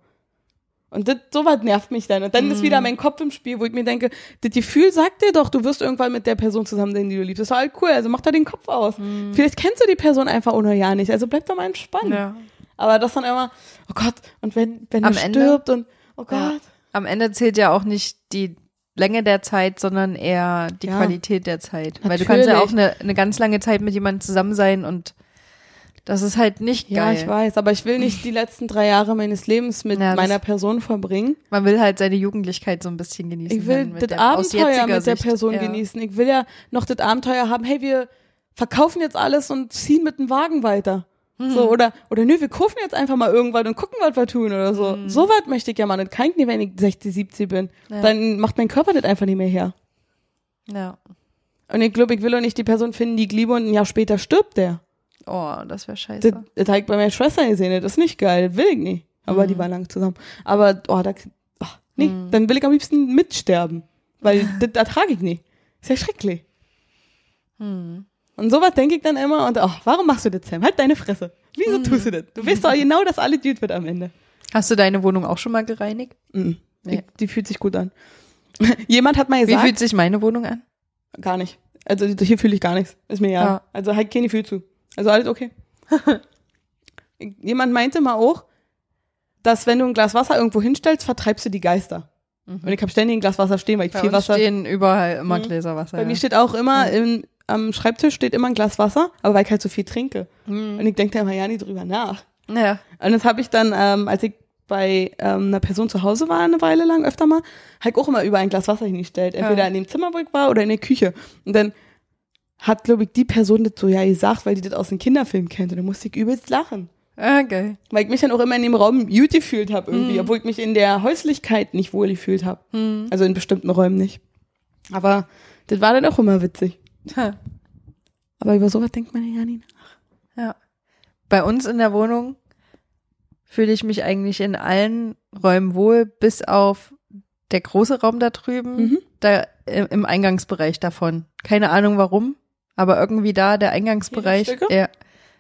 Und das, sowas nervt mich dann. Und dann ist Mhm. wieder mein Kopf im Spiel, wo ich mir denke, das Gefühl sagt dir doch, du wirst irgendwann mit der Person zusammen sein, die du liebst. Das ist doch halt cool, also mach da den Kopf aus. Vielleicht kennst du die Person einfach ohne ja nicht, also bleib doch mal entspannt. Mhm. Ja. Aber das dann immer, oh Gott, und wenn, wenn Am er Ende- stirbt und, oh Gott. Ja. Am Ende zählt ja auch nicht die Länge der Zeit, sondern eher die Ja. Qualität der Zeit. Weil du kannst ja Natürlich. auch eine, eine ganz lange Zeit mit jemandem zusammen sein und das ist halt nicht Ja, geil. ich weiß, aber ich will nicht die letzten drei Jahre meines Lebens mit Ja, meiner Person verbringen. Man will halt seine Jugendlichkeit so ein bisschen genießen. Ich will das Abenteuer mit der. Person ja. genießen. Ich will ja noch das Abenteuer haben, hey, wir verkaufen jetzt alles und ziehen mit dem Wagen weiter. Mhm. So, oder, oder nö, wir kaufen jetzt einfach mal irgendwas und gucken, was wir tun oder so. Mhm. So weit möchte ich ja mal nicht. Kann ich nicht, wenn ich 60, 70 bin. Ja. Dann macht mein Körper das einfach nicht mehr her. Ja. Und ich glaube, ich will auch nicht die Person finden, die ich liebe und ein Jahr später stirbt der. Oh, das wäre scheiße. Das, das habe ich bei meiner Schwester gesehen, das ist nicht geil, das will ich nicht. Aber die war lang zusammen. Aber, oh, da, ach, nee, dann will ich am liebsten mitsterben. Weil das ertrage ich nicht. Ist ja schrecklich. Hm. Und sowas denke ich dann immer und, ach, warum machst du das, Sam? Halt deine Fresse. Wieso tust du das? Du weißt doch genau, dass alles gut wird am Ende. Hast du deine Wohnung auch schon mal gereinigt? Mhm. Nee. Die, die fühlt sich gut an. Jemand hat mal Wie gesagt, fühlt sich meine Wohnung an? gar nicht. Also hier fühle ich gar nichts. Ist mir ja. Ja. Also halt keine Gefühl zu. Also alles okay. Jemand meinte mal auch, dass wenn du ein Glas Wasser irgendwo hinstellst, vertreibst du die Geister. Und ich habe ständig ein Glas Wasser stehen, weil ich Bei viel Wasser. stehen überall immer Mhm. Gläser Wasser. Bei ja. mir steht auch immer im, am Schreibtisch steht immer ein Glas Wasser, aber weil ich halt so viel trinke. Mhm. Und ich denke da immer ja nie drüber nach. ja. Und das habe ich dann, ähm, als ich bei ähm, einer Person zu Hause war, eine Weile lang, öfter mal, habe ich auch immer über ein Glas Wasser hingestellt. Entweder Ja. in dem Zimmer, wo ich war, oder in der Küche. Und dann hat, glaube ich, die Person das so ja gesagt, weil die das aus dem Kinderfilm kennt. Und dann musste ich übelst lachen. Ah, geil. Weil ich mich dann auch immer in dem Raum gut gefühlt habe irgendwie, Mhm. obwohl ich mich in der Häuslichkeit nicht wohl gefühlt habe. Hm. Also in bestimmten Räumen nicht. Aber das war dann auch immer witzig. Ha. Aber über sowas denkt man ja nie. nach. Ja. Bei uns in der Wohnung fühle ich mich eigentlich in allen Räumen wohl, bis auf der große Raum da drüben, Mhm. da im im Eingangsbereich davon. Keine Ahnung warum, aber irgendwie da der Eingangsbereich. Ja,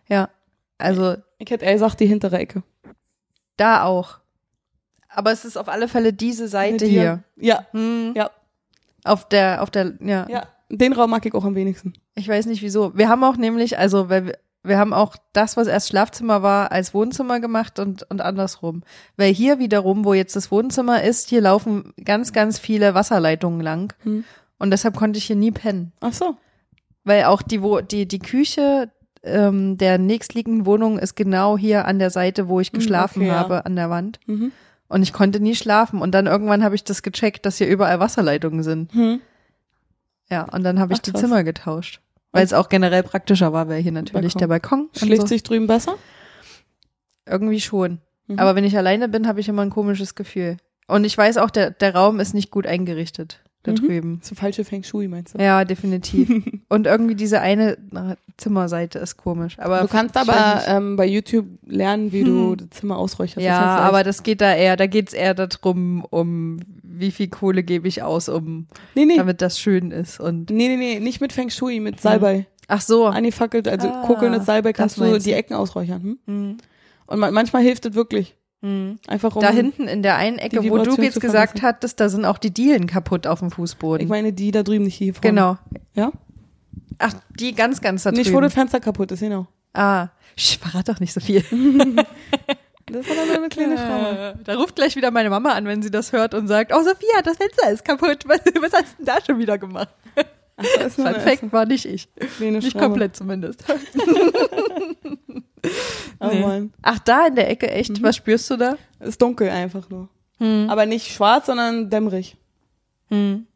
ja. Also Ich hätte eher gesagt, die hintere Ecke. da auch. Aber es ist auf alle Fälle diese Seite Die- hier. Ja, Hm. Ja. Auf der, auf der, ja. ja. Den Raum mag ich auch am wenigsten. Ich weiß nicht wieso. Wir haben auch nämlich, also, weil wir, wir haben auch das, was erst Schlafzimmer war, als Wohnzimmer gemacht und, und andersrum. Weil hier wiederum, wo jetzt das Wohnzimmer ist, hier laufen ganz, ganz viele Wasserleitungen lang. Hm. Und deshalb konnte ich hier nie pennen. Ach so. Weil auch die, wo, die, die Küche ähm, der nächstliegenden Wohnung ist genau hier an der Seite, wo ich Hm, geschlafen okay, ja. habe, an der Wand. Mhm. Und ich konnte nie schlafen. Und dann irgendwann habe ich das gecheckt, dass hier überall Wasserleitungen sind. Hm. Ja, und dann habe ich Ach, die krass. Zimmer getauscht. Weil es auch generell praktischer war, weil hier natürlich Balkon. der Balkon. und Schläft so. sich drüben besser? Irgendwie schon. Mhm. Aber wenn ich alleine bin, habe ich immer ein komisches Gefühl. Und ich weiß auch, der, der Raum ist nicht gut eingerichtet da Mhm. drüben. So falsche Feng Shui, meinst du? Ja, definitiv. und irgendwie diese eine na, Zimmerseite ist komisch. Aber Du kannst aber ähm, bei YouTube lernen, wie du Hm. das Zimmer ausräucherst. ja, Das heißt, aber das geht da eher, da geht's eher darum, um wie viel Kohle gebe ich aus, um nee, nee, damit das schön ist. Und nee, nee, nee, nicht mit Feng Shui, mit Salbei. Ach so. angefackelt, also Ah, kokelndes Salbei das kannst du die. Ecken ausräuchern. Hm? Hm. Und ma manchmal hilft es wirklich. Hm. Einfach um, Da hinten in der einen Ecke, wo du jetzt gesagt hattest, da sind auch die Dielen kaputt auf dem Fußboden. ich meine die da drüben, nicht hier vorne. genau. Ja? Ach, die ganz, ganz da Nicht, wo drüben. das Fenster kaputt ist, genau. Ah, Sch, verrat doch nicht so viel. Das war dann eine kleine. Äh, Da ruft gleich wieder meine Mama an, wenn sie das hört und sagt, oh Sophia, das Fenster ist kaputt. Was, was hast du denn da schon wieder gemacht? Nur Fun Fact war nicht ich. kleine Nicht komplett zumindest. Oh Nee. Mann. Ach, da in der Ecke, echt? Was spürst du da? Ist dunkel einfach nur. Hm. Aber nicht schwarz, sondern dämmerig. Hm.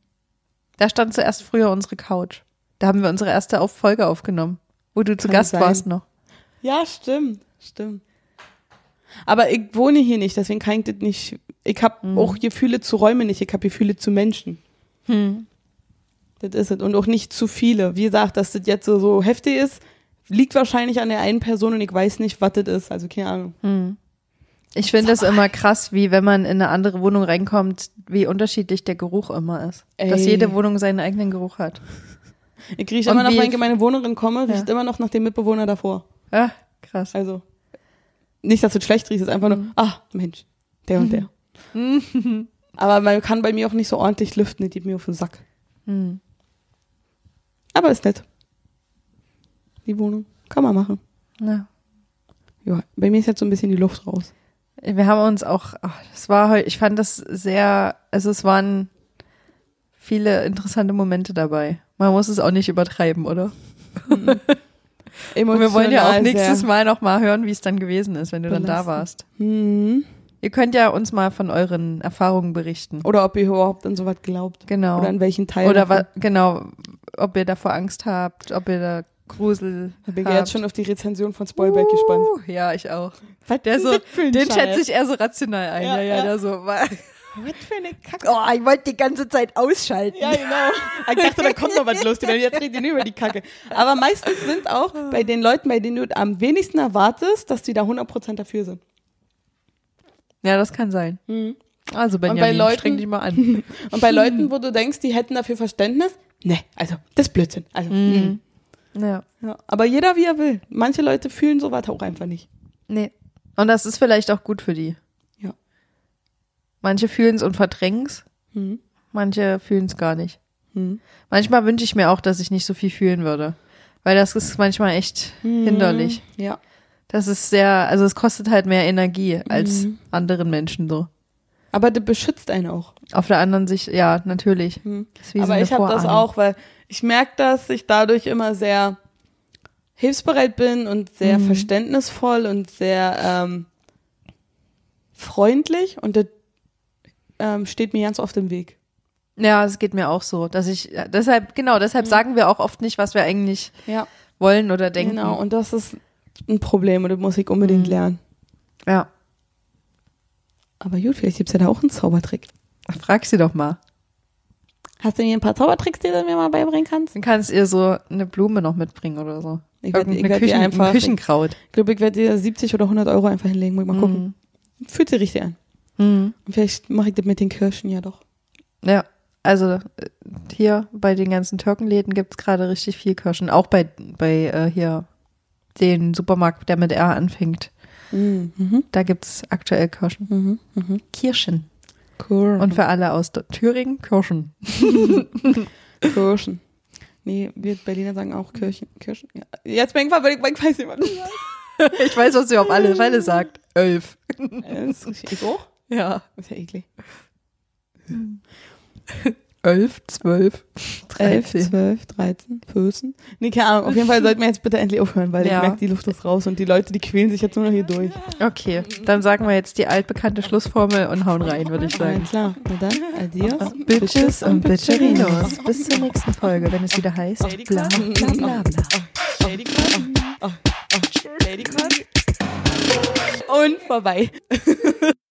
Da stand zuerst früher unsere Couch. Da haben wir unsere erste Folge aufgenommen, wo du zu Kann Gast sein. warst noch. Ja, stimmt. Stimmt. Aber ich wohne hier nicht, deswegen kann ich das nicht. Ich habe Mhm. auch Gefühle zu Räumen nicht, ich habe Gefühle zu Menschen. Hm. Das ist es. Und auch nicht zu viele. Wie gesagt, dass das jetzt so, so heftig ist, liegt wahrscheinlich an der einen Person und ich weiß nicht, was das ist. Also keine Ahnung. Hm. Ich finde es immer krass, wie wenn man in eine andere Wohnung reinkommt, wie unterschiedlich der Geruch immer ist. Dass Ey. jede Wohnung seinen eigenen Geruch hat. Ich rieche immer noch, wenn ich in meine Wohnung komme, Ja. riecht immer noch nach dem Mitbewohner davor. Ja, krass. Also, nicht, dass es schlecht riecht, es ist einfach nur, Mhm. ah, Mensch, der und der. Aber man kann bei mir auch nicht so ordentlich lüften, das geht mir auf den Sack. Hm. Aber ist nett. Die Wohnung. Kann man machen. Ja. Ja, bei mir ist jetzt so ein bisschen die Luft raus. Wir haben uns auch, das war heute, ich fand das sehr, also es waren viele interessante Momente dabei. Man muss es auch nicht übertreiben, oder? Und wir wollen ja auch nächstes. Mal noch mal hören, wie es dann gewesen ist, wenn du dann da Belastend. warst. Hm. Ihr könnt ja uns mal von euren Erfahrungen berichten. Oder ob ihr überhaupt an sowas glaubt. Genau. Oder an welchen Teil. Oder wa- genau, ob ihr davor Angst habt, ob ihr da Grusel Ich bin habt. jetzt schon auf die Rezension von Spoilberg gespannt. Uh, Ja, ich auch. Was Der so, den schätze ich eher so rational ein. Ja, Ja, ja, ja. der so. wa- Was für eine Kacke. Oh, ich wollte die ganze Zeit ausschalten. Ja, genau. Ich dachte, da kommt noch was denn jetzt reden die über die Kacke. Aber meistens sind auch bei den Leuten, bei denen du am wenigsten erwartest, dass die da 100% dafür sind. Ja, das kann sein. Also Benjamin, bei Leuten- streng dich mal an. Und bei Leuten, wo du denkst, die hätten dafür Verständnis, ne, also, das ist Blödsinn. Also, mm. ja. ja. Aber jeder wie er will. Manche Leute fühlen sowas auch einfach nicht. Nee. Und das ist vielleicht auch gut für die. Ja. Manche fühlen es und verdrängen es, Mhm. manche fühlen es gar nicht. Mhm. Manchmal wünsche ich mir auch, dass ich nicht so viel fühlen würde. Weil das ist manchmal echt hinderlich. Ja. Das ist sehr, also es kostet halt mehr Energie als Mhm. anderen Menschen so. Aber das beschützt einen auch. Auf der anderen Sicht, ja, natürlich. Mhm. So Aber eine ich habe das auch, weil ich merke, dass ich dadurch immer sehr hilfsbereit bin und sehr Mhm. verständnisvoll und sehr ähm, freundlich und das ähm, steht mir ganz oft im Weg. Ja, es geht mir auch so, dass ich, ja, deshalb, genau, deshalb sagen wir auch oft nicht, was wir eigentlich Ja, wollen oder denken. genau. Und das ist ein Problem und das muss ich unbedingt Mhm. lernen. Ja. Aber gut, vielleicht gibt's ja da auch einen Zaubertrick. Frag sie doch mal. Hast du mir ein paar Zaubertricks, die du mir mal beibringen kannst? Dann kannst ihr so eine Blume noch mitbringen oder so. Ich werd- ich Irgendeine werd Küchen, einfach- ein Küchenkraut. Ich glaube, ich werde dir 70 oder 100 Euro einfach hinlegen. Muss ich mal gucken. Fühlt sich richtig an. Mhm. Und vielleicht mache ich das mit den Kirschen ja doch. Ja, also äh, hier bei den ganzen Türkenläden gibt's gerade richtig viel Kirschen. Auch bei, bei äh, hier den Supermarkt, der mit R anfängt. Mhm. Da gibt's aktuell Kirschen. Mhm. Mhm. Kirschen. Cool. Und für alle aus Thüringen, Kirschen. Kirschen. Nee, wir Berliner sagen auch Kirchen. Kirschen. Ja. Jetzt bin ich mal, ich, ich weiß nicht, was du sagst. Ich weiß, was sie auf alle Fälle sagt. Elf. Äh, das ist richtig- Ich auch? Ja. Das ist ja eklig. Elf, zwölf, 11, dreizehn. 12, 13, 14. Nee, keine Ahnung. Auf jeden Fall sollten wir jetzt bitte endlich aufhören, weil Ja. ich merke, die Luft ist raus und die Leute, die quälen sich jetzt nur noch hier durch. Okay, dann sagen wir jetzt die altbekannte Schlussformel und hauen rein, würde ich sagen. klar. Na dann, adios. Bitches und Bitcherinos. Bis zur nächsten Folge, wenn es wieder heißt bla bla bla bla. Oh, oh, Cut. Und vorbei.